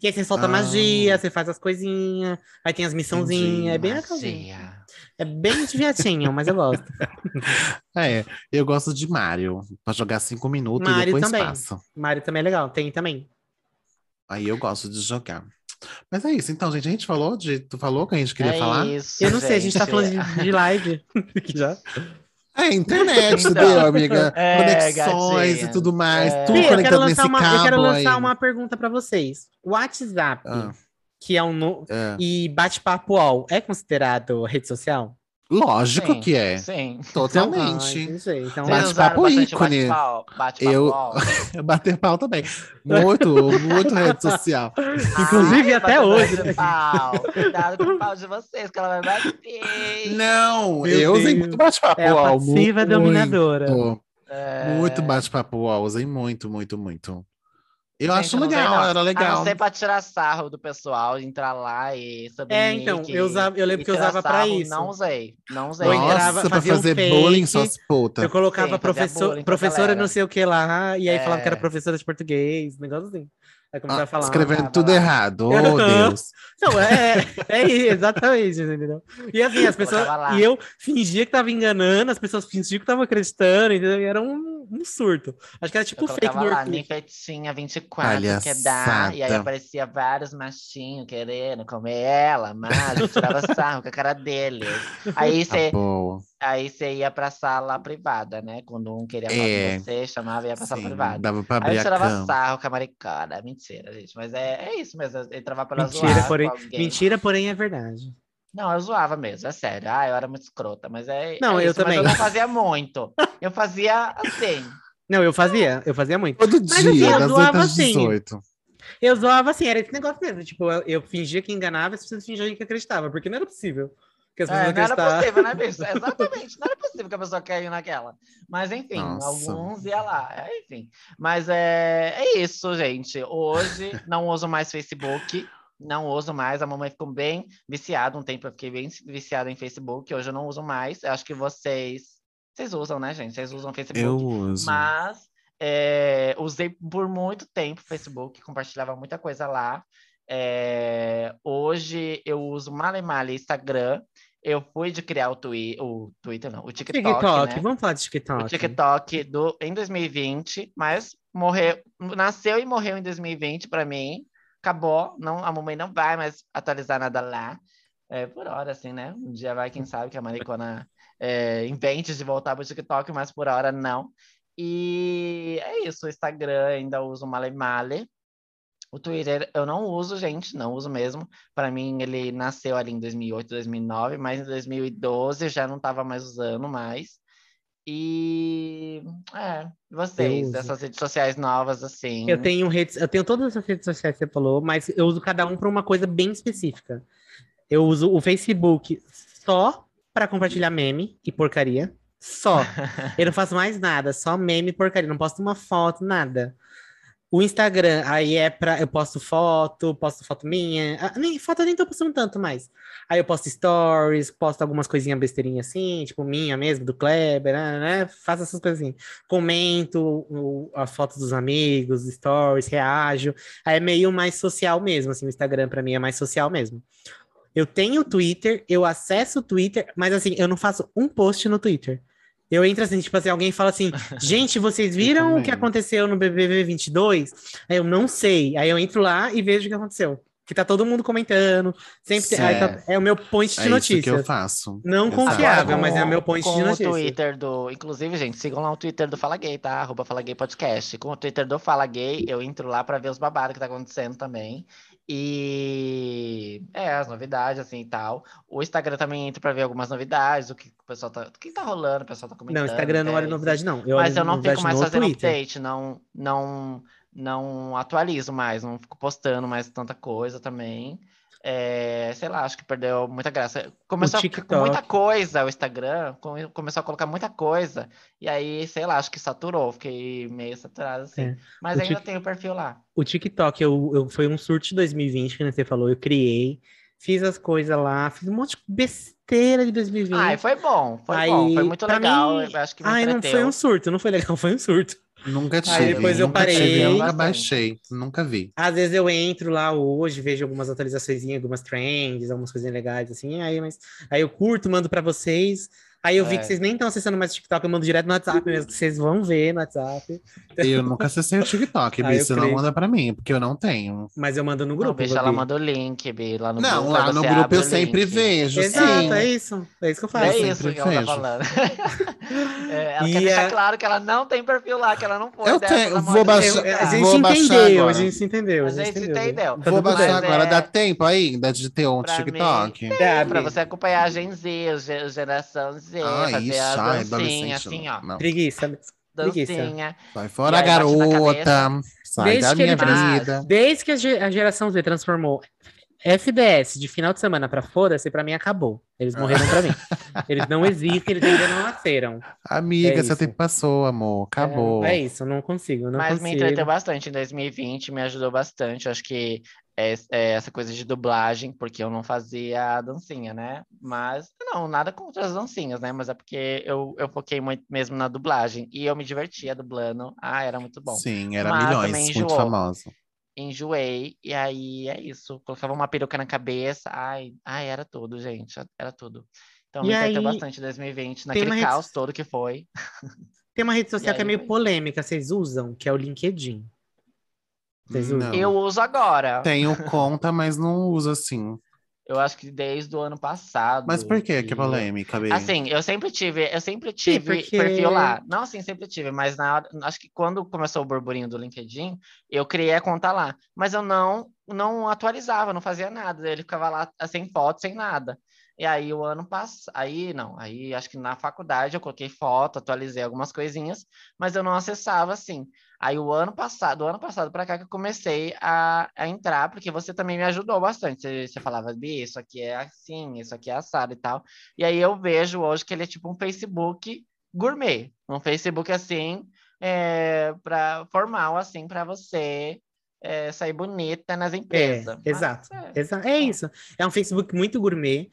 E aí você solta Ah. magia, você faz as coisinhas, aí tem as missãozinhas, é bem legalzinho. É bem desviadinho, mas eu gosto. *laughs* É, eu gosto de Mario. Pra jogar cinco minutos e Mario depois também. passa. Mario também é legal, tem também. Aí eu gosto de jogar. Mas é isso, então, gente. A gente falou de. Tu falou que a gente queria é falar? Isso, Eu não sei, a gente tá gente. falando de, de live. aqui *laughs* já. É, internet, Então. entendeu, amiga? *laughs* É, Conexões gatinha. e tudo mais. É. Tudo Bia, eu quero conectado lançar, nesse uma, cabo eu quero lançar aí. uma pergunta pra vocês. O WhatsApp, Ah, que é um no... é. e bate-papo UOL, é considerado rede social? Lógico Sim, que é. Sim. Totalmente. Então, Bate-papo ícone. Bate-papo, bate-papo Eu-? *laughs* Bater pau também. Muito, muito rede social. *laughs* Inclusive, Ai, até bateu hoje, né? pau. Cuidado com o pau de vocês, que ela vai bater. Não, Meu eu usei Deus. muito bate-papo é passiva muito, dominadora. É... Muito bate-papo usei muito, muito, muito. Eu Gente, acho eu não legal, não. era A legal. não ser pra tirar sarro do pessoal, entrar lá e subir É, então, eu, usava, eu lembro que eu usava pra sarro, isso. Não usei, não usei. Eu Nossa, entrava, pra fazia um fazer fake, bullying, suas putas. Eu colocava Sim, professor, professora não sei o que lá, e aí É. falava que era professora de português, um negócio assim. Começava Ah, a falar. escrevendo tava tudo errado, oh. Deus. *laughs* Não, é, é isso, exatamente, entendeu? E assim, as *laughs* pessoas. Lá. E eu fingia que tava enganando, as pessoas fingiam que estavam acreditando, entendeu? E era um, um surto. Acho que era tipo Eu fake do lá, Orkut. Ninfetinha 24, quer dar. E aí *laughs* aparecia vários machinhos querendo comer ela, mas eu tirava sarro com a cara deles. Aí Tá você boa. Aí você ia pra sala privada, né? Quando um queria falar É. com você, chamava e ia pra sala Sim, privada. dava pra Aí abrir eu a tirava cama. sarro com a maricona. Mentira, gente. Mas é, é isso mesmo. Eu entrava pela Mentira, zoar porém, mentira, porém é verdade. Não, eu zoava mesmo, é sério. Ah, eu era muito escrota, mas é. Não, é eu isso, também. Mas eu não fazia muito. Eu fazia assim. Não, eu fazia, eu fazia muito. Todo Mas, assim, dia, eu das zoava 8 às assim. 18. Eu zoava assim, era esse negócio mesmo. Tipo, eu, eu fingia que enganava e as pessoas fingiam que acreditavam, porque não era possível. Que as pessoas É, não era acreditavam. possível, né, bicho? *laughs* Exatamente, não era possível que a pessoa caia naquela. Mas enfim, Nossa. alguns ia lá. É, enfim. Mas é, é isso, gente. Hoje não uso mais Facebook. Não uso mais. A mamãe ficou bem viciada. Um tempo eu fiquei bem viciada em Facebook. Hoje eu não uso mais. Eu acho que vocês. Vocês usam, né, gente? Vocês usam Facebook. Eu uso. Mas é, usei por muito tempo o Facebook, compartilhava muita coisa lá. É, hoje eu uso Male Male Instagram. Eu fui de criar o, twi o Twitter, não, o TikTok, TikTok, né? vamos falar de TikTok. O TikTok do, em 2020, mas morreu, nasceu e morreu em 2020 para mim. Acabou, não, a mamãe não vai mais atualizar nada lá. É, por hora, assim, né? Um dia vai, quem sabe, que a Maricona é, invente de voltar pro TikTok, mas por hora não. E é isso, o Instagram ainda uso o Male Male. O Twitter eu não uso, gente, não uso mesmo. Para mim, ele nasceu ali em 2008, 2009, mas em 2012 eu já não estava mais usando mais. E é, vocês, essas redes sociais novas, assim. Eu tenho redes, eu tenho todas as redes sociais que você falou, mas eu uso cada um para uma coisa bem específica. Eu uso o Facebook só para compartilhar meme e porcaria. Só. *laughs* Eu não faço mais nada, só meme e porcaria. Não posto uma foto, nada. O Instagram, aí é pra. Eu posto foto, posto foto minha. Ah, nem, foto eu nem tô postando tanto mais. Aí eu posto stories, posto algumas coisinhas besteirinhas assim, tipo minha mesmo, do Kleber, né? né? Faço essas assim. Comento o, as fotos dos amigos, stories, reajo. Aí é meio mais social mesmo, assim, o Instagram pra mim é mais social mesmo. Eu tenho Twitter, eu acesso o Twitter, mas assim, eu não faço um post no Twitter. Eu entro assim, tipo assim, alguém fala assim, *laughs* gente, vocês viram o que aconteceu no BBB 22? Aí eu não sei. Aí eu entro lá e vejo o que aconteceu. Que tá todo mundo comentando. Sempre tem- aí tá- é o meu point de É isso que eu faço. Não Exato. confiável, mas é com- o meu point com de o notícia. Twitter do. Inclusive, gente, sigam lá o Twitter do Fala Gay, tá? Arroba Fala Gay Podcast. Com o Twitter do Fala Gay, eu entro lá pra ver os babados que tá acontecendo também. E é, as novidades, assim e tal. O Instagram também entro pra ver algumas novidades, o que o pessoal tá. O que tá rolando, o pessoal tá comentando. Não, Instagram não olha é, novidade, não. Eu Mas eu não fico mais fazendo Twitter. update, não, não, não atualizo mais, não fico postando mais tanta coisa também. É, sei lá, acho que perdeu muita graça. Começou a muita coisa o Instagram, come- começou a colocar muita coisa, e aí, sei lá, acho que saturou, fiquei meio saturado assim. É. Mas O ainda Tik- tem o perfil lá. O TikTok, eu, eu, foi um surto de 2020, que você falou. Eu criei, fiz as coisas lá, fiz um monte de besteira de 2020. Ai, foi bom, foi Aí, bom, foi muito legal, mim- acho que me Ai, não foi um surto, não foi legal, *laughs* foi um surto. Nunca tive. Aí depois eu nunca parei. tive, nunca Bastante. baixei, nunca vi. Às vezes eu entro lá hoje, vejo algumas atualizações, algumas trends, algumas coisinhas legais, assim, aí, mas, aí eu curto, mando pra vocês. Aí eu vi É. que vocês nem estão acessando mais o TikTok, eu mando direto no WhatsApp mesmo, que vocês vão ver no WhatsApp. Eu nunca acessei o TikTok, *laughs* Bi. Você não creio. manda pra mim, porque eu não tenho. Mas eu mando no Não, grupo. bicho, Gabi. ela manda o link, Bi, lá no Não, grupo. lá aí no grupo eu sempre link. vejo. Exato, sim. é isso. É isso que eu faço. É isso que ela tá vejo. falando. *laughs* É, ela E quer deixar a- claro que ela não tem perfil lá, que ela não foi Eu tenho, da vou baixar- Eu- a gente Vou entendeu, agora. a gente se entendeu. A A gente entendeu. entendeu. Tá Vou baixar agora. é- Dá tempo ainda de ter um TikTok? Gabi, Pra você acompanhar a Gen Z, geração Z, Ai, fazer ixi, a ai, dancinha, assim, ó. Não. Preguiça. Dancinha. Sai fora, garota. Sai Desde da minha vida. Desde que a ge- a geração Z transformou FDS de final de semana pra foda-se, pra mim acabou. Eles morreram pra mim. *laughs* Eles não existem, eles ainda não nasceram. Amiga, É seu isso. tempo passou, amor. Acabou. É, é isso, não consigo, não Mas me consigo. entreteu bastante em 2020, me ajudou bastante. Acho que é, é essa coisa de dublagem, porque eu não fazia a dancinha, né? Mas, não, nada contra as dancinhas, né? Mas é porque eu, eu foquei muito mesmo na dublagem. E eu me divertia dublando. Ah, era muito bom. Sim, era Mas milhões, muito famoso. enjoei, e aí é isso. Colocava uma peruca na cabeça, ai, ai, era tudo, gente, era tudo. Então E me aí, bastante em 2020, tem naquele rede- caos todo que foi. Tem uma rede *laughs* social E que é meio foi. polêmica, vocês usam, que é o LinkedIn. Vocês usam? Não. Eu uso agora. Tenho *laughs* conta, mas não uso assim. Eu acho que desde o ano passado. Mas por quê? Que que- polêmica, Bi? Assim, eu sempre tive, eu sempre tive porque- perfil lá. Não, assim, sempre tive, mas na hora, acho que quando começou o burburinho do LinkedIn, eu criei a conta lá. Mas eu não, não atualizava, não fazia nada. Ele ficava lá sem foto, sem nada. E aí o ano passado, aí não, aí acho que na faculdade eu coloquei foto, atualizei algumas coisinhas, mas eu não acessava assim. Aí o ano passado, do ano passado para cá que eu comecei a, a entrar, porque você também me ajudou bastante. Você, você falava, Bi, isso aqui é assim, isso aqui é assado e tal. E aí eu vejo hoje que ele é tipo um Facebook gourmet, um Facebook assim, é, para formal assim para você é, sair bonita nas empresas. É, exato. Exa- É isso. É um Facebook muito gourmet.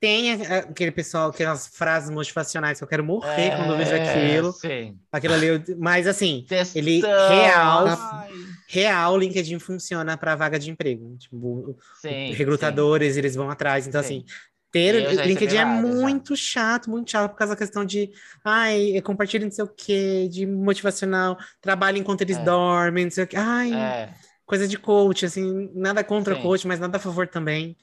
Tem aquele pessoal, aquelas frases motivacionais que eu quero morrer quando eu vejo é, aquilo. Sim. Aquilo ali, eu- mas assim, Textão, Ele real- ai, real, o LinkedIn funciona para vaga de emprego. Tipo, sim, recrutadores, eles vão atrás. Então, Sim. assim, ter LinkedIn é vários, muito chato, muito chato, por causa da questão de ai, compartilha não sei o quê, de motivacional, trabalha enquanto eles É. dormem, não sei o quê. Ai, sim. É, coisa de coach, assim, nada contra Sim. coach, mas nada a favor também.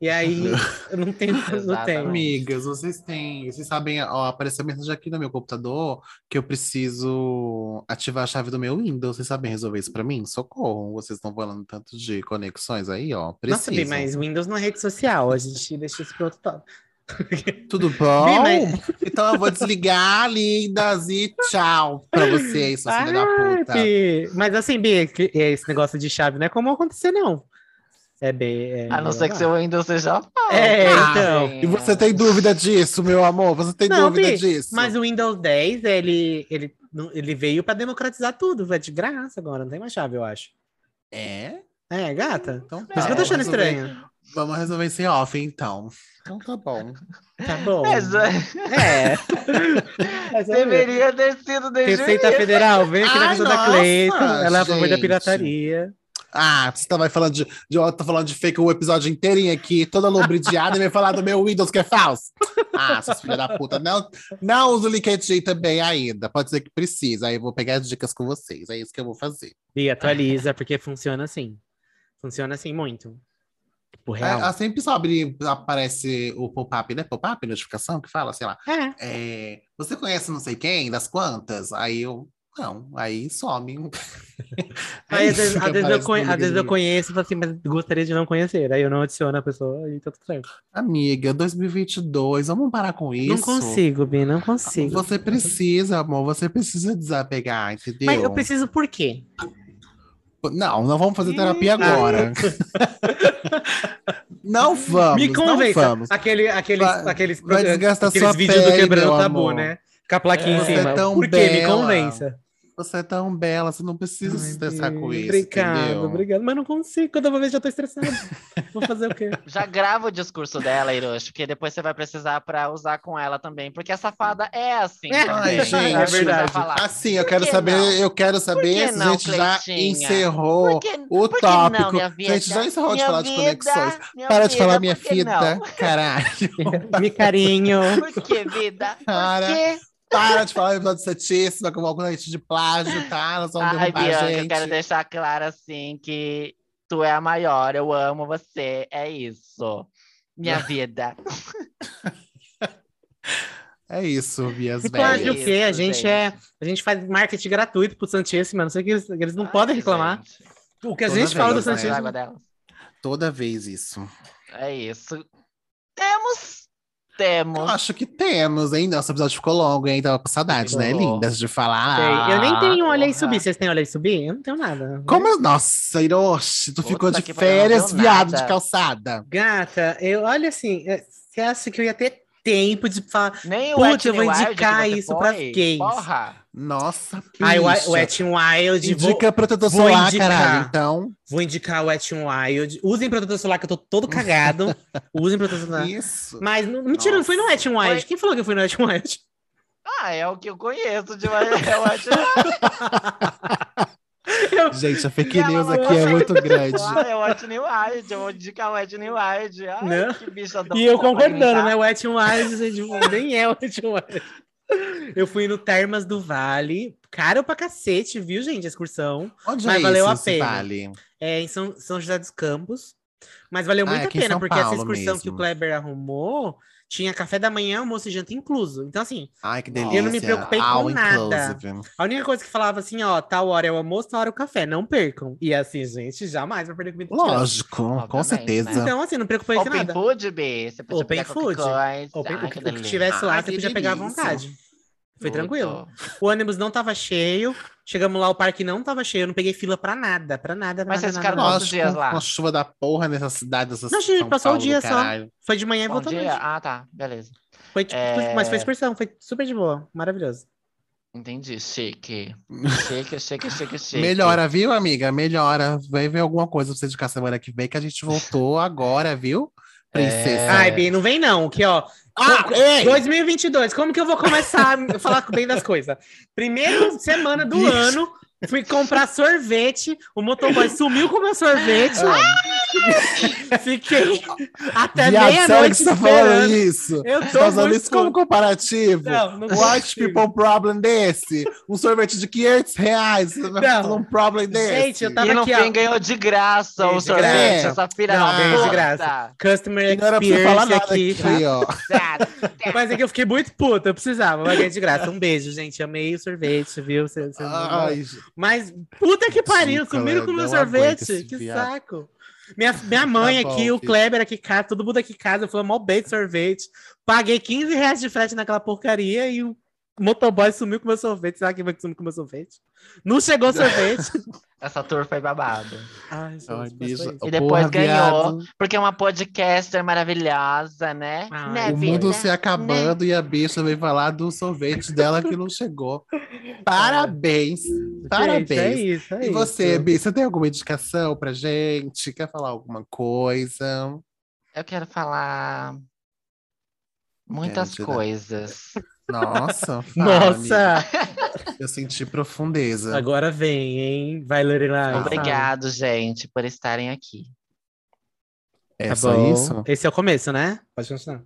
E aí, *laughs* eu não tenho, não tenho. Amigas, vocês têm. Vocês sabem, ó, apareceu mensagem aqui no meu computador que eu preciso ativar a chave do meu Windows. Vocês sabem resolver isso pra mim? Socorro. Vocês estão falando tanto de conexões aí, ó. Nossa, Bi, Preciso. mas Windows não é rede social, a gente *laughs* deixa isso pro outro tópico. Tudo bom? Bi, mas- Então eu vou desligar, lindas, e tchau pra vocês, sua filha da Ai, puta. Bi, Mas assim, Bi, que- esse negócio de chave não é como acontecer, não. É bem. é- a não ser que seu Windows seja É, Ah, então. sim, E você é. tem dúvida disso, meu amor? Você tem Não, dúvida Bi, disso? Mas o Windows 10, ele, ele Ele veio pra democratizar tudo, é de graça agora, não tem mais chave, eu acho. É? É, gata. Então Por isso que eu tô achando resolver- estranho. Vamos resolver esse off, então. Então tá bom. Tá bom. Mas, é, É. *laughs* Olha, deveria ter sido desde o Receita. Federal, vem aqui na casa da Cleiton. Ela é a favor da pirataria. Ah, você tava falando de, de tá falando de fake o episódio inteirinho aqui, toda lubridiada, e vai falar do meu Windows que é falso. Ah, seus filhos da puta. Não, não uso o LinkedIn também ainda. Pode ser que precisa. Aí eu vou pegar as dicas com vocês. É isso que eu vou fazer. E atualiza, porque funciona assim. Funciona assim muito. Tipo, É, real. ela sempre sobe, aparece o pop-up, né? Pop-up, notificação que fala, sei lá. É. É, você conhece não sei quem, das quantas? Aí eu. Não, aí some. É *laughs* Aí, às vezes, às vezes eu, conhe- às vezes eu conheço e falo assim, mas gostaria de não conhecer. Aí eu não adiciono a pessoa e tá tudo certo. Amiga, 2022, vamos parar com isso. Não consigo, Bi, não consigo. Você precisa, amor, você precisa desapegar, entendeu? Mas eu preciso por quê? Não, não vamos fazer terapia agora. *laughs* não vamos. Me não convença. vamos. Aquele, aqueles, Vai- aqueles, vai desgastar aqueles sua vídeos do pele, quebrando meu tabu, amor. né? Com a plaquinha Você em é cima. tão por quê? Me convença. Você é tão bela, você não precisa se estressar com isso. Obrigado, entendeu? obrigado. Mas não consigo. Quando eu vou ver, já tô estressado. vou fazer o quê? *laughs* Já grava o discurso dela, Hiroshi, porque depois você vai precisar pra usar com ela também. Porque a safada é assim. É. também. Ai, gente, é verdade. falar. Assim, eu quero que saber, não? eu quero saber que se não, a gente já Cleitinha? encerrou Por que- o por que não, tópico. minha vida? gente já encerrou de Minha falar de vida, conexões. minha Para de falar vida, minha que vida, não? caralho. *laughs* Me carinho. Por que, vida? Cara, Por quê? Para de falar episódio setíssimo, que eu vou com gente de plágio, tá? Nós vamos Ai, derrubar a Bianca, eu gente. quero deixar claro assim que tu é a maior, eu amo você, é isso. Minha *laughs* vida. É isso, minhas E plágio o velhas. quê? A Isso, gente é. A gente faz marketing gratuito pro Santíssimo, não sei que eles, eles não Ai, podem reclamar. gente, O que a Toda gente fala do né? a delas. Toda vez isso. É isso. Temos. Eu Temos. acho que temos, hein? Nosso episódio ficou longo, hein? Tava com saudade, né? Ficou. Lindas de falar. Sei. Eu nem tenho olha aí porra. subir. Vocês têm olha aí subir? Eu não tenho nada. Como eu... Nossa, Hiroshi, tu Puta ficou de férias, viado, nada. de calçada. Gata, eu olha assim, é, você acha que eu ia ter tempo de falar. Nem o Putz, eu vou indicar isso foi? pras gays. Porra. Nossa, Ai, o. Wet n Wild. Vou, Indica protetor vou solar, indicar. caralho. Então, vou indicar o Wet n Wild. Usem protetor solar, que eu tô todo cagado. *laughs* Usem protetor solar. isso. Mas, não- mentira, não fui no Wet n Wild. Foi- Quem falou que eu fui no Wet n Wild? Ah, é o que eu conheço de Wet é o Wet n Wild. *laughs* *laughs* Gente, a fake Ela news aqui é foi. muito grande. Ah, é o Wet n Wild. Eu vou indicar o Wet n Wild. Ai, Não. que bicha E eu concordando, né? Wet n Wild, gente, nem é Wet n Wild. *laughs* Eu fui no Termas do Vale. Caro pra cacete, viu, gente? A excursão. Onde Mas é valeu a pena. vale? É em São, São José dos Campos. Mas valeu Ah, muito é a pena, porque essa excursão que o mesmo. Kleber arrumou tinha café da manhã, almoço e janta incluso. Então, assim, Ai, que Eu delícia. não me preocupei com All nada. inclusive. a única coisa que falava assim, ó, tal hora é o almoço, tal hora é o café, não percam. E assim, gente, jamais vai perder comida. Lógico, com Obviamente, certeza. né? Então, assim, não preocupei com Open nada. Food, B? Você podia Open food. coisa. Open- Ai, o que, o que delícia. tivesse lá, Ai, você podia pegar à delícia. vontade. Foi Tudo. tranquilo. O ônibus não tava cheio. Chegamos lá, o parque não tava cheio. Eu não peguei fila pra nada, pra nada, pra Mas nada. vocês ficaram nada. quantos dias lá? Com a chuva da porra nessa cidade, dessa Não, gente, São passou o Paulo do dia só. Foi de manhã e voltou dia. noite. Ah, tá. Beleza. Foi, tipo, É. Mas foi excursão, foi super de boa. Maravilhoso. Entendi. Chique. *laughs* Chique, chique, chique, chique. Melhora, viu, amiga? Melhora. Vai ver alguma coisa pra você indicar semana que vem, que a gente voltou agora, viu? Princesa. É. Ai, Bi, não vem não, que ó. Ah, ei! 2022, como que eu vou começar a falar bem das coisas? Primeira semana do Bicho. ano, fui comprar sorvete, o motoboy sumiu com o meu sorvete. *laughs* Fiquei até meia-noite tá falando isso? Eu tô tá usando muito isso como comparativo? Não, não White consigo. people problem desse? Um sorvete de 500 reais. Você vai Não. falar um problem desse? Gente, eu tava E no aqui, fim ó. ganhou de graça Ganhei o de sorvete, graça. essa filha Não, da ganhei de graça. Customer E não era pra falar experience nada aqui, aqui, tá? ó. Mas é que eu fiquei muito puta, eu precisava, mas ganhei de graça. Um beijo, gente. Amei o sorvete, viu? Cê- cê- Ai, Mas puta que pariu, sumiram com o meu sorvete. Que viado. saco. Minha, minha mãe Tá bom, aqui, o filho. Kleber aqui em casa, todo mundo aqui em casa, falou mal bem de sorvete. Paguei 15 reais de frete naquela porcaria e o motoboy sumiu com o meu sorvete. Sabe quem vai que sumiu com o meu sorvete? Não chegou o *laughs* sorvete. Essa tour foi babado. Ai, gente, Ai, bicho. E depois Porra, ganhou, viado. porque é uma podcaster maravilhosa, né? Ai, né O vida? mundo se acabando e a bicha veio falar do sorvete dela que não chegou. Parabéns! *laughs* Parabéns! Gente, é isso, é e você, isso. Bi, você tem alguma indicação pra gente? Quer falar alguma coisa? Eu quero falar muitas dar- coisas. *laughs* Nossa, *laughs* Nossa! amiga. Eu senti profundeza. Agora vem, hein? Vai, Lorelai. Obrigado, gente, por estarem aqui. É Tá só bom. isso? Esse é o começo, né? Pode continuar.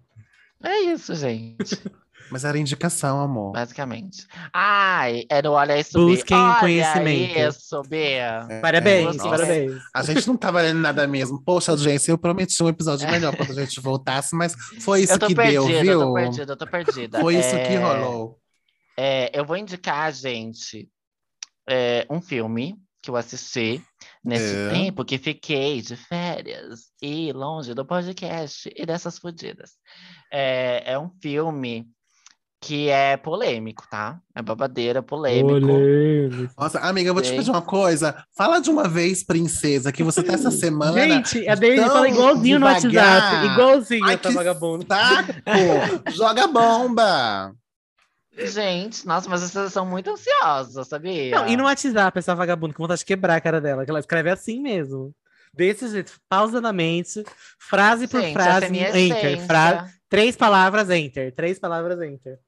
É isso, gente, *laughs* Mas era indicação, amor. basicamente. Ai, é no Olha Isso, Bia. Busquem Olha conhecimento. isso, Bia. É, Parabéns, Nossa. parabéns. A gente não tá valendo nada mesmo. Poxa, audiência, eu prometi um episódio melhor quando a gente voltasse, mas foi isso Eu que perdida, deu, eu viu? tô perdida, eu tô perdida. Foi isso É, que rolou. é, eu vou indicar, gente, é, um filme que eu assisti nesse É. tempo que fiquei de férias e longe do podcast e dessas fodidas. É, é um filme que é polêmico, tá? É babadeira, polêmico. Polêmico. Nossa, amiga, eu vou te Sei. pedir uma coisa. Fala de uma vez, princesa, que você tá essa semana. Gente, a Daisy fala igualzinho no devagar. WhatsApp. Igualzinho Ai, essa vagabunda. saco! Joga bomba! Gente, nossa, mas vocês são muito ansiosos, sabia? Não, e no WhatsApp, essa vagabunda, com vontade de quebrar a cara dela, que ela escreve assim mesmo. Desse jeito, pausadamente, frase por Gente, frase, essa é minha enter. essência. Fra... Três palavras, enter. Três palavras, enter.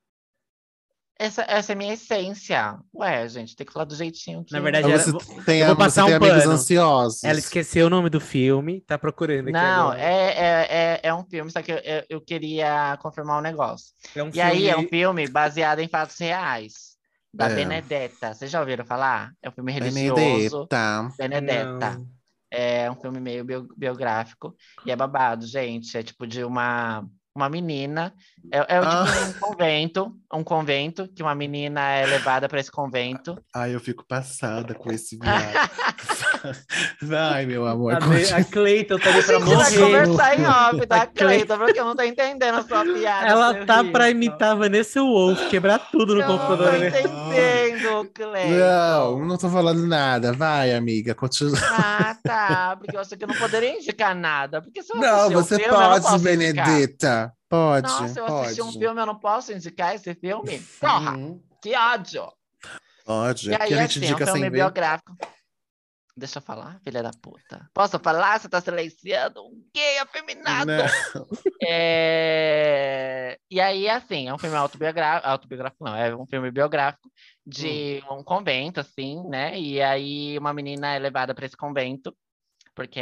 Essa, essa é minha essência. Ué, gente, tem que falar do jeitinho que... Na verdade, ela- você tem, eu vou você passar tem um amigos pano. ansiosos. Ela esqueceu o nome do filme, tá procurando aqui Não, agora. é, é, é, é um filme, só que eu, eu, queria confirmar um negócio. É um E aí, é um filme- filme baseado em fatos reais. Da É. Benedetta. Vocês já ouviram falar? É um filme religioso. Benedetta. Benedetta. Não. É um filme meio bio- biográfico. E é babado, gente. É tipo de uma, uma menina. É, é tipo Ah. um convento. Um convento, que uma menina é levada para esse convento. Ai, eu fico passada com esse *laughs* viado. Vai, meu amor. A, continua. a Cleiton tá ali pra A gente vai morrer. conversar em off, tá, A Cle- Cleiton? Porque eu não tô entendendo a sua piada. Ela tá riso. pra imitar Vanessa Wolf, quebrar tudo no Eu não computador. tô né? entendendo, Cleiton. Não, não tô falando nada. Vai, amiga, continua. Ah, tá. Porque eu achei que eu não poderia indicar nada. Porque se eu Não, você filme, eu não pode, posso indicar. Pode, Nossa, eu pode. assisti um filme, eu não posso indicar esse filme? Porra, Uhum. que ódio. Pode. E Aqui aí, a gente assim, é um indica filme biográfico. Deixa eu falar, filha da puta. Posso falar? Você tá silenciando um gay afeminado. *laughs* É, E aí, assim, é um filme autobiográfico, autobiográfico não, é um filme biográfico de Hum. um convento, assim, né? E aí uma menina é levada para esse convento, porque,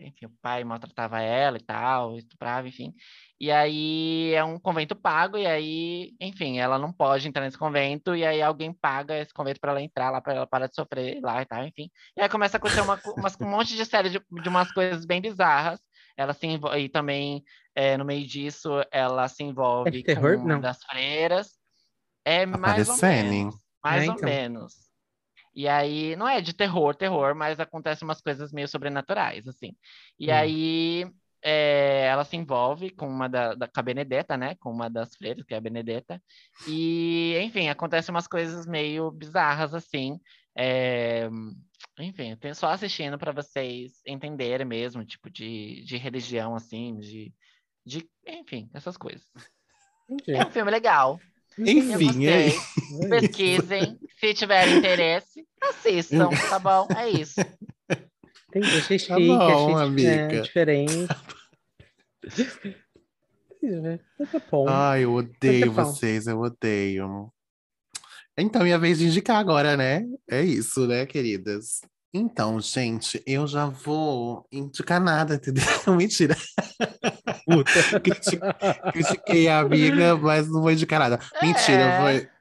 enfim, o pai maltratava ela e tal, estuprava, enfim. E aí é um convento pago, e aí, enfim, ela não pode entrar nesse convento, e aí alguém paga esse convento para ela entrar lá, para ela parar de sofrer lá e tal, enfim. E aí começa a acontecer uma, umas- um monte de série de, de umas coisas bem bizarras. Ela se envolve, e também, é, no meio disso, ela se envolve É terror? com uma Não. das freiras. É mais ou menos. Mais É, ou então. menos. E aí, não é de terror, terror, mas acontecem umas coisas meio sobrenaturais, assim. E Hum. aí, é, ela se envolve com uma da, da, com a Benedetta, né? Com uma das freiras, que é a Benedetta. E, enfim, acontecem umas coisas meio bizarras, assim. É, enfim, só assistindo para vocês entenderem mesmo, tipo, de, de religião, assim, de, de. Enfim, essas coisas. Entendi. É um filme legal. Enfim, é. Pesquisem. Se tiverem interesse, assistam, tá bom? É isso. Entendi, achei Tá chique, bom, achei é, amiga. diferente. *laughs* Entendi, Tá bom. Ai, eu odeio Você fala. vocês, eu odeio. Então, minha vez de indicar agora, né? É isso, né, queridas? Então, gente, eu já vou indicar nada, *laughs* entendeu? Mentira. Critiquei a amiga, mas não vou indicar nada. Mentira, eu vou.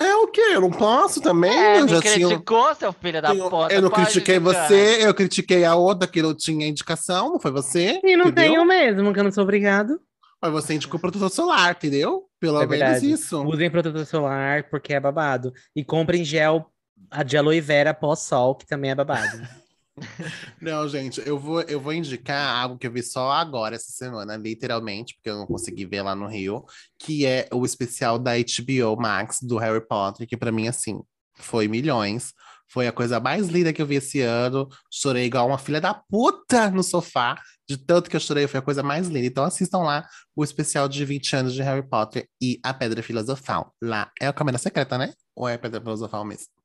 É o quê? Eu não posso também? É, eu me já tinha. criticou, seu filho da eu- puta. eu não critiquei indicar. você, eu critiquei a outra que não tinha indicação, não foi você? E não entendeu? tenho mesmo, que eu não sou obrigado. Mas você indicou protetor solar, entendeu? Pelo É menos verdade. isso. Usem protetor solar, porque é babado. E comprem gel, a de aloe vera pós-sol, que também é babado. *laughs* Não, gente, eu vou, eu vou indicar algo que eu vi só agora, essa semana, literalmente, porque eu não consegui ver lá no Rio, que é o especial da HBO Max do Harry Potter, que pra mim, assim, foi milhões. Foi a coisa mais linda que eu vi esse ano. Chorei igual uma filha da puta no sofá. De tanto que eu chorei, foi a coisa mais linda. Então assistam lá o especial de 20 anos de Harry Potter e a Pedra Filosofal. Lá é a Câmara Secreta, né? Ou é Pedra Filosofal mesmo?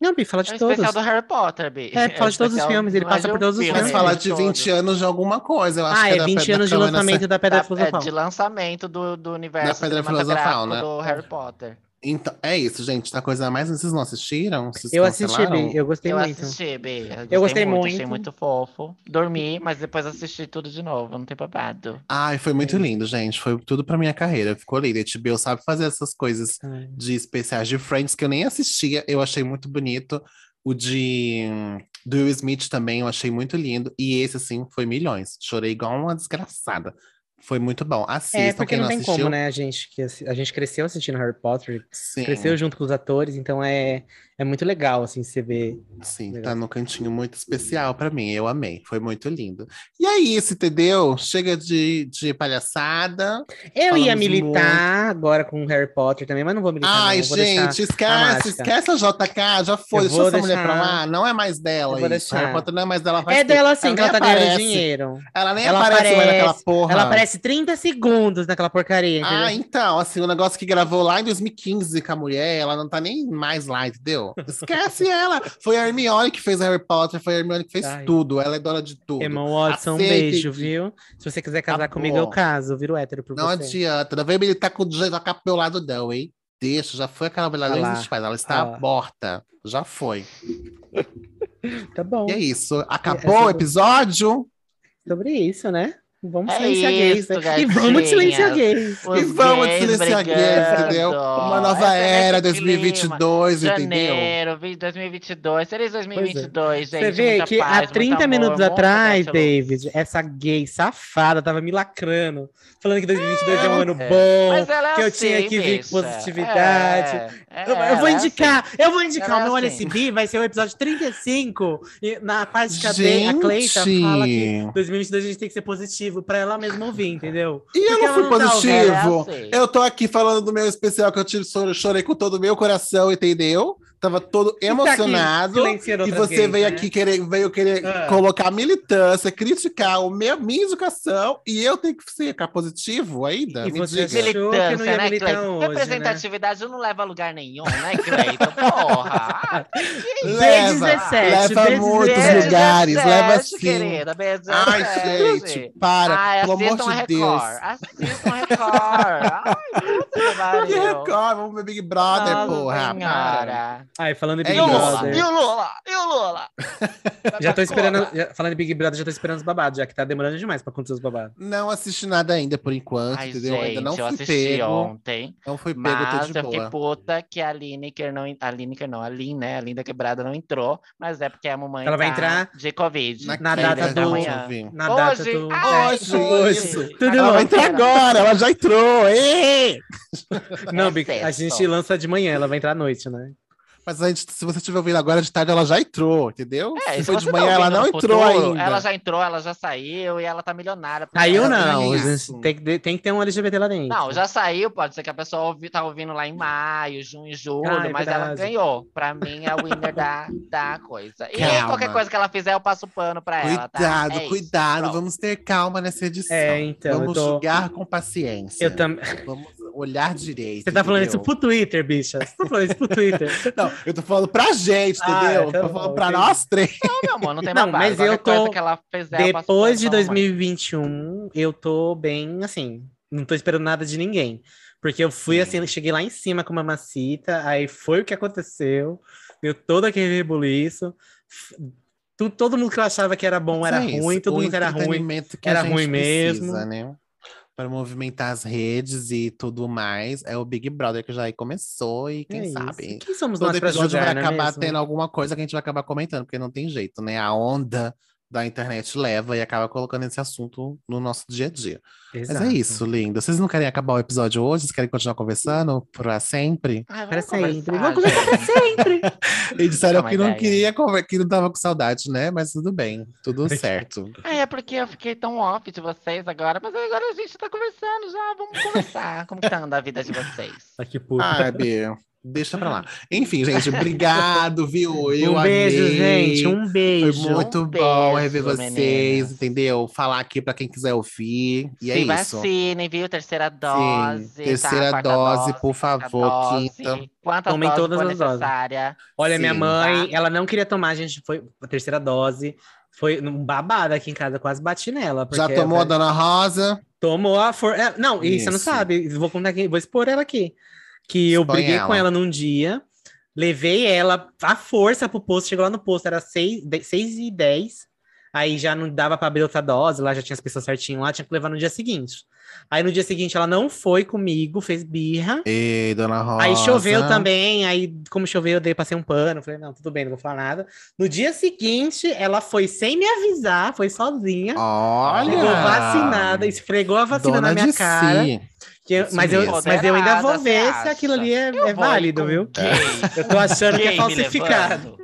Não, Bi, fala É de o todos. especial do Harry Potter, Bi. É, fala o de todos os filmes, ele é passa por um todos os filme, Mas É, fala de de todos. 20 anos de alguma coisa. Eu acho Ah, que é da 20 Pedra anos de lançamento da Pedra Da- é, Filosofal. de lançamento do, do universo Da Pedra Filosofal, né? do Harry Potter. Então, é isso, gente. Tá coisa a mais. Vocês não assistiram? Vocês Eu assisti? Bi, eu gostei eu muito. assisti, Bi. Eu gostei Achei muito. muito fofo. Dormi, mas depois assisti tudo de novo. Não tem babado. Ai, foi muito É. lindo, gente. Foi tudo pra minha carreira. Ficou lindo. A HBO sabe fazer essas coisas Ai. de especiais de Friends que eu nem assistia. Eu achei muito bonito. O de do Will Smith também eu achei muito lindo. E esse, assim, foi milhões. Chorei igual uma desgraçada. Foi muito bom. Assistam, É, porque quem não não tem assistiu. como, né? A gente, que a gente cresceu assistindo Harry Potter, Sim, cresceu junto com os atores, então é, é muito legal, assim, você ver. sim, Legal. tá num cantinho muito especial pra mim. Eu amei. Foi muito lindo. E é isso, entendeu? Chega de, de palhaçada. Eu ia militar agora com Harry Potter também, mas não vou militar, Ai, não. Gente, deixar... esquece, esquece a JK, já foi, Eu deixa essa mulher pra deixar- lá, não é mais dela vou deixar. Harry Potter não é mais dela. É dela sim, que nem ela tá ganhando aparece. dinheiro. Ela nem Ela aparece, mais naquela aparece- porra. Ela aparece 30 segundos naquela porcaria, entendeu? Ah, então, assim, o negócio que gravou lá em 2015 com a mulher, ela não tá nem mais lá, entendeu? Esquece ela. Foi a Hermione que fez Harry Potter, foi a Hermione que fez Ai. tudo, ela é dona de tudo. Emma Watson, um beijo, viu? Se você quiser casar comigo, eu caso, viro hétero por Não você. adianta, não vem militar com o JK pro meu lado não, hein? Deixa, já foi aquela mulher, não lá. existe mais, ela está Ah morta. Já foi. *laughs* Tá bom. E é isso. Acabou o episódio? Sobre isso, né? Vamos É silenciar gays, né? E vamos gatinhas. silenciar gays. Os e vamos gays silenciar gays, entendeu? Uma nova Essa é era, nesse clima. 2022, entendeu? Janeiro, vi- 2022. Feliz 2022, gente. Você vê muita que paz, há muito 30 amor, minutos atrás. David, essa gay safada tava me lacrando, falando que 2022 é, um ano É. bom, Mas ela é que eu assim, tinha que vir com positividade. É, Eu, é, eu vou é indicar, assim. eu vou indicar. Ela é o meu Olha assim. Esse Bi vai ser o episódio 35. E na parte que a, a Cleita fala que 2022 a gente tem que ser positivo pra ela mesma ouvir, entendeu? E eu Porque não fui não tá positivo. Assim. Eu tô aqui falando do meu especial que eu tive, chorei com todo o meu coração, entendeu? Tava todo tá aqui emocionado. E você gays, veio né? aqui querer, veio querer Ah. colocar militância, criticar o meu, minha educação, e eu tenho que ficar positivo ainda? E Me você diga. Militância, ia né, Cleiton? né? Representatividade não leva a lugar nenhum, né, Cleiton? Porra! Ah, Leva, B17, leva B17. muitos B17, lugares, leva sim. querida, B17. Ai, gente, para, Ai, pelo amor de. Deus. Assistam a Record. Ai, que. *laughs* Record, vamos ver Big Brother, Nossa porra. para. Ai, falando de É Big E. Lula? Brother. E o Lula? E o Lula? *laughs* Já tô esperando, já- falando de Big Brother, já tô esperando os babados, já que tá demorando demais pra acontecer os babados. Não assisti nada ainda por enquanto, Ai, entendeu? gente, ainda não eu fui assisti pego. ontem. Não fui pego, Mas tô de eu fiquei boa. puta que a Lineker não. A Lineker não, a Lin, né? A Linda Quebrada não entrou. Mas é porque a mamãe. Ela vai tá entrar de Covid. Na Na data da do- vi. Na data Hoje? do. Ai, Hoje, hoje. isso. Na Tudo Ela vai entrar agora, ela já entrou! Ê! Não, É a gente lança de manhã, ela vai entrar à noite, né? Mas a gente, se você estiver ouvindo agora de tarde, ela já entrou, entendeu? É, se se foi de tá manhã, ela ouvindo não entrou futuro, ainda. Ela já entrou, ela já saiu e ela tá milionária. Saiu ela- não, isso. tem que, tem que ter um LGBT lá dentro. Não, já saiu, pode ser que a pessoa ouvi, tá ouvindo lá em maio, junho, julho, é mas ela verdade. ganhou. Pra mim é o winner da, *laughs* da coisa. E Calma. qualquer coisa que ela fizer, eu passo pano pra ela, tá? Cuidado, É isso, cuidado, pronto. vamos ter calma nessa edição. É, então, vamos tô- julgar com paciência. Eu também. Vamos olhar direito. Você tá falando entendeu? isso pro Twitter, bicha. Você tá falando isso pro Twitter. *laughs* Não, eu tô falando pra gente, Ah, entendeu? tá tô bom, falando pra entendi. nós três. Não, meu amor, não tem Não, mas eu tô- coisa que ela fizer, eu Depois de pra mamãe. 2021, eu tô bem assim. Não tô esperando nada de ninguém. Porque eu fui Sim. assim, cheguei lá em cima com uma macita, aí foi o que aconteceu, deu todo aquele rebuliço. Todo mundo que eu achava que era bom era é ruim, todo mundo que era ruim. que era ruim precisa, mesmo. né? Para movimentar as redes e tudo mais, é o Big Brother que já aí começou e quem É sabe. Quem somos Todo nós episódio julgar, vai é acabar mesmo? tendo alguma coisa que a gente vai acabar comentando, porque não tem jeito, né? A onda da internet leva e acaba colocando esse assunto no nosso dia a dia. Mas Exato. é isso, linda. Vocês não querem acabar o episódio hoje? Vocês querem continuar conversando pra sempre? Ai, Para sempre. Vamos conversar pra gente. sempre. *laughs* E disseram É que não ideia. queria, que não tava com saudade, né? Mas tudo bem, tudo *laughs* certo. Ah, é porque eu fiquei tão off de vocês agora, mas agora a gente tá conversando já, vamos conversar. Como que tá andando a vida de vocês? Tá que puta. Ah, *laughs* Deixa pra lá. *laughs* Enfim, gente, obrigado, viu? Eu um beijo, amei. gente. Um Foi beijo. muito Um bom beijo, rever vocês, meninas. entendeu? Falar aqui pra quem quiser ouvir. E é Se isso. vacinem, viu? Terceira dose. tá? terceira Quarta dose, por quarta favor, dose. quinta. Quantas Tomem doses todas as doses. necessária. Olha, minha Sim, mãe, tá? ela não queria tomar, a gente foi a terceira dose. Foi um babado aqui em casa, quase bati nela. Já tomou a Dona Rosa? Tomou a for... é, Não, e você não Isso. sabe. Vou contar aqui, vou expor ela aqui. Que eu Expõe briguei ela. com ela num dia, levei ela à força pro posto, chegou lá no posto, era 6, e 10. Aí já não dava pra abrir outra dose, lá já tinha as pessoas certinho lá, tinha que levar no dia seguinte. Aí no dia seguinte ela não foi comigo, fez birra. Ei, Dona Rosa. Aí choveu também, aí como choveu eu dei, passei um pano, falei, não, tudo bem, não vou falar nada. No dia seguinte, ela foi sem me avisar, foi sozinha. Olha! Chegou vacinada, esfregou a vacina Dona na minha cara. si. Que eu- Isso mas, eu, mas eu ainda vou ver se aquilo ali é, é válido, viu? gay. Eu tô achando que é falsificado.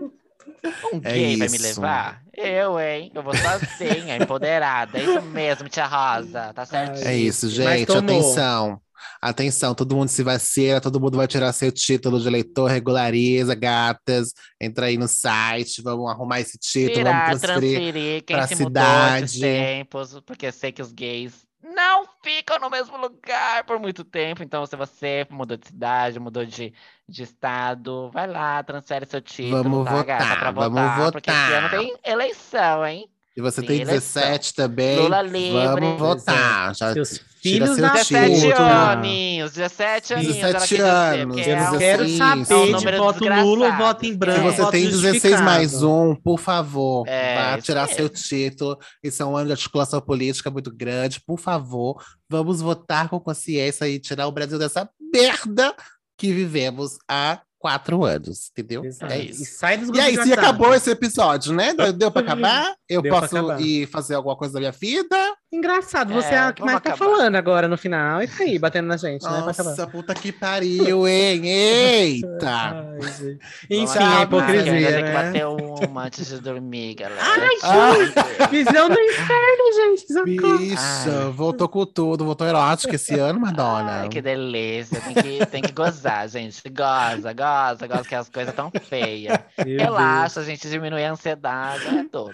Um É gay vai me isso. levar? Eu, hein? Eu vou sozinha, *laughs* empoderada. É isso mesmo, tia Rosa. Tá certinho. É isso, gente. Atenção. Atenção, todo mundo se vacina, todo mundo vai tirar seu título de eleitor, regulariza, gatas. Entra aí no site, vamos arrumar esse título, Tirar, vamos transferir. transferir, quem pra se mudou esses cidade. tempos, porque eu sei que os gays não ficam no mesmo lugar por muito tempo. Então, se você mudou de cidade, mudou de, de estado, vai lá, transfere seu título, Vamos tá, gata, votar, pra vamos votar, Porque esse ano votar. tem eleição, hein? E você Tem tem eleição. 17 também. Lula livre. Vamos votar. Já Seus filhos seu da título. 17 puta. aninhos, 17 aninhos. ela 17 quis dizer, anos, Eu é um- quero saber É um de voto. Lula ou voto em Se branco. Se você tem 16 justificado. mais um, por favor, É, vá tirar mesmo. seu título. Isso é um ano de articulação política muito grande. Por favor, vamos votar com consciência e tirar o Brasil dessa merda que vivemos há quatro anos, entendeu? Exato. É E isso. sai dos E aí, se acabou esse episódio, né? Deu, deu pra acabar? *laughs* Eu Deu posso acabar. ir fazer alguma coisa da minha vida? Engraçado, você É, é, o que mais tá acabar. falando agora no final. E tá aí, batendo na gente, né? Pra acabar. Nossa, puta que pariu, hein? Eita! *laughs* Ai, gente. Enfim, a acabar, hipocrisia, ainda Tem que né? bater uma antes de dormir, galera. Ai, Visão do inferno, gente. Socorro. Bicha, voltou com tudo, voltou erótica esse ano, Madonna. Ai, que delícia. Tem que, tem que gozar, gente. Goza, goza, goza que as coisas tão feias. Relaxa, gente, diminui a ansiedade, é tudo.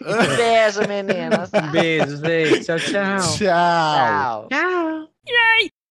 Beijo, meninas. Beijo, gente. Tchau, tchau. Tchau. Tchau. Tchau.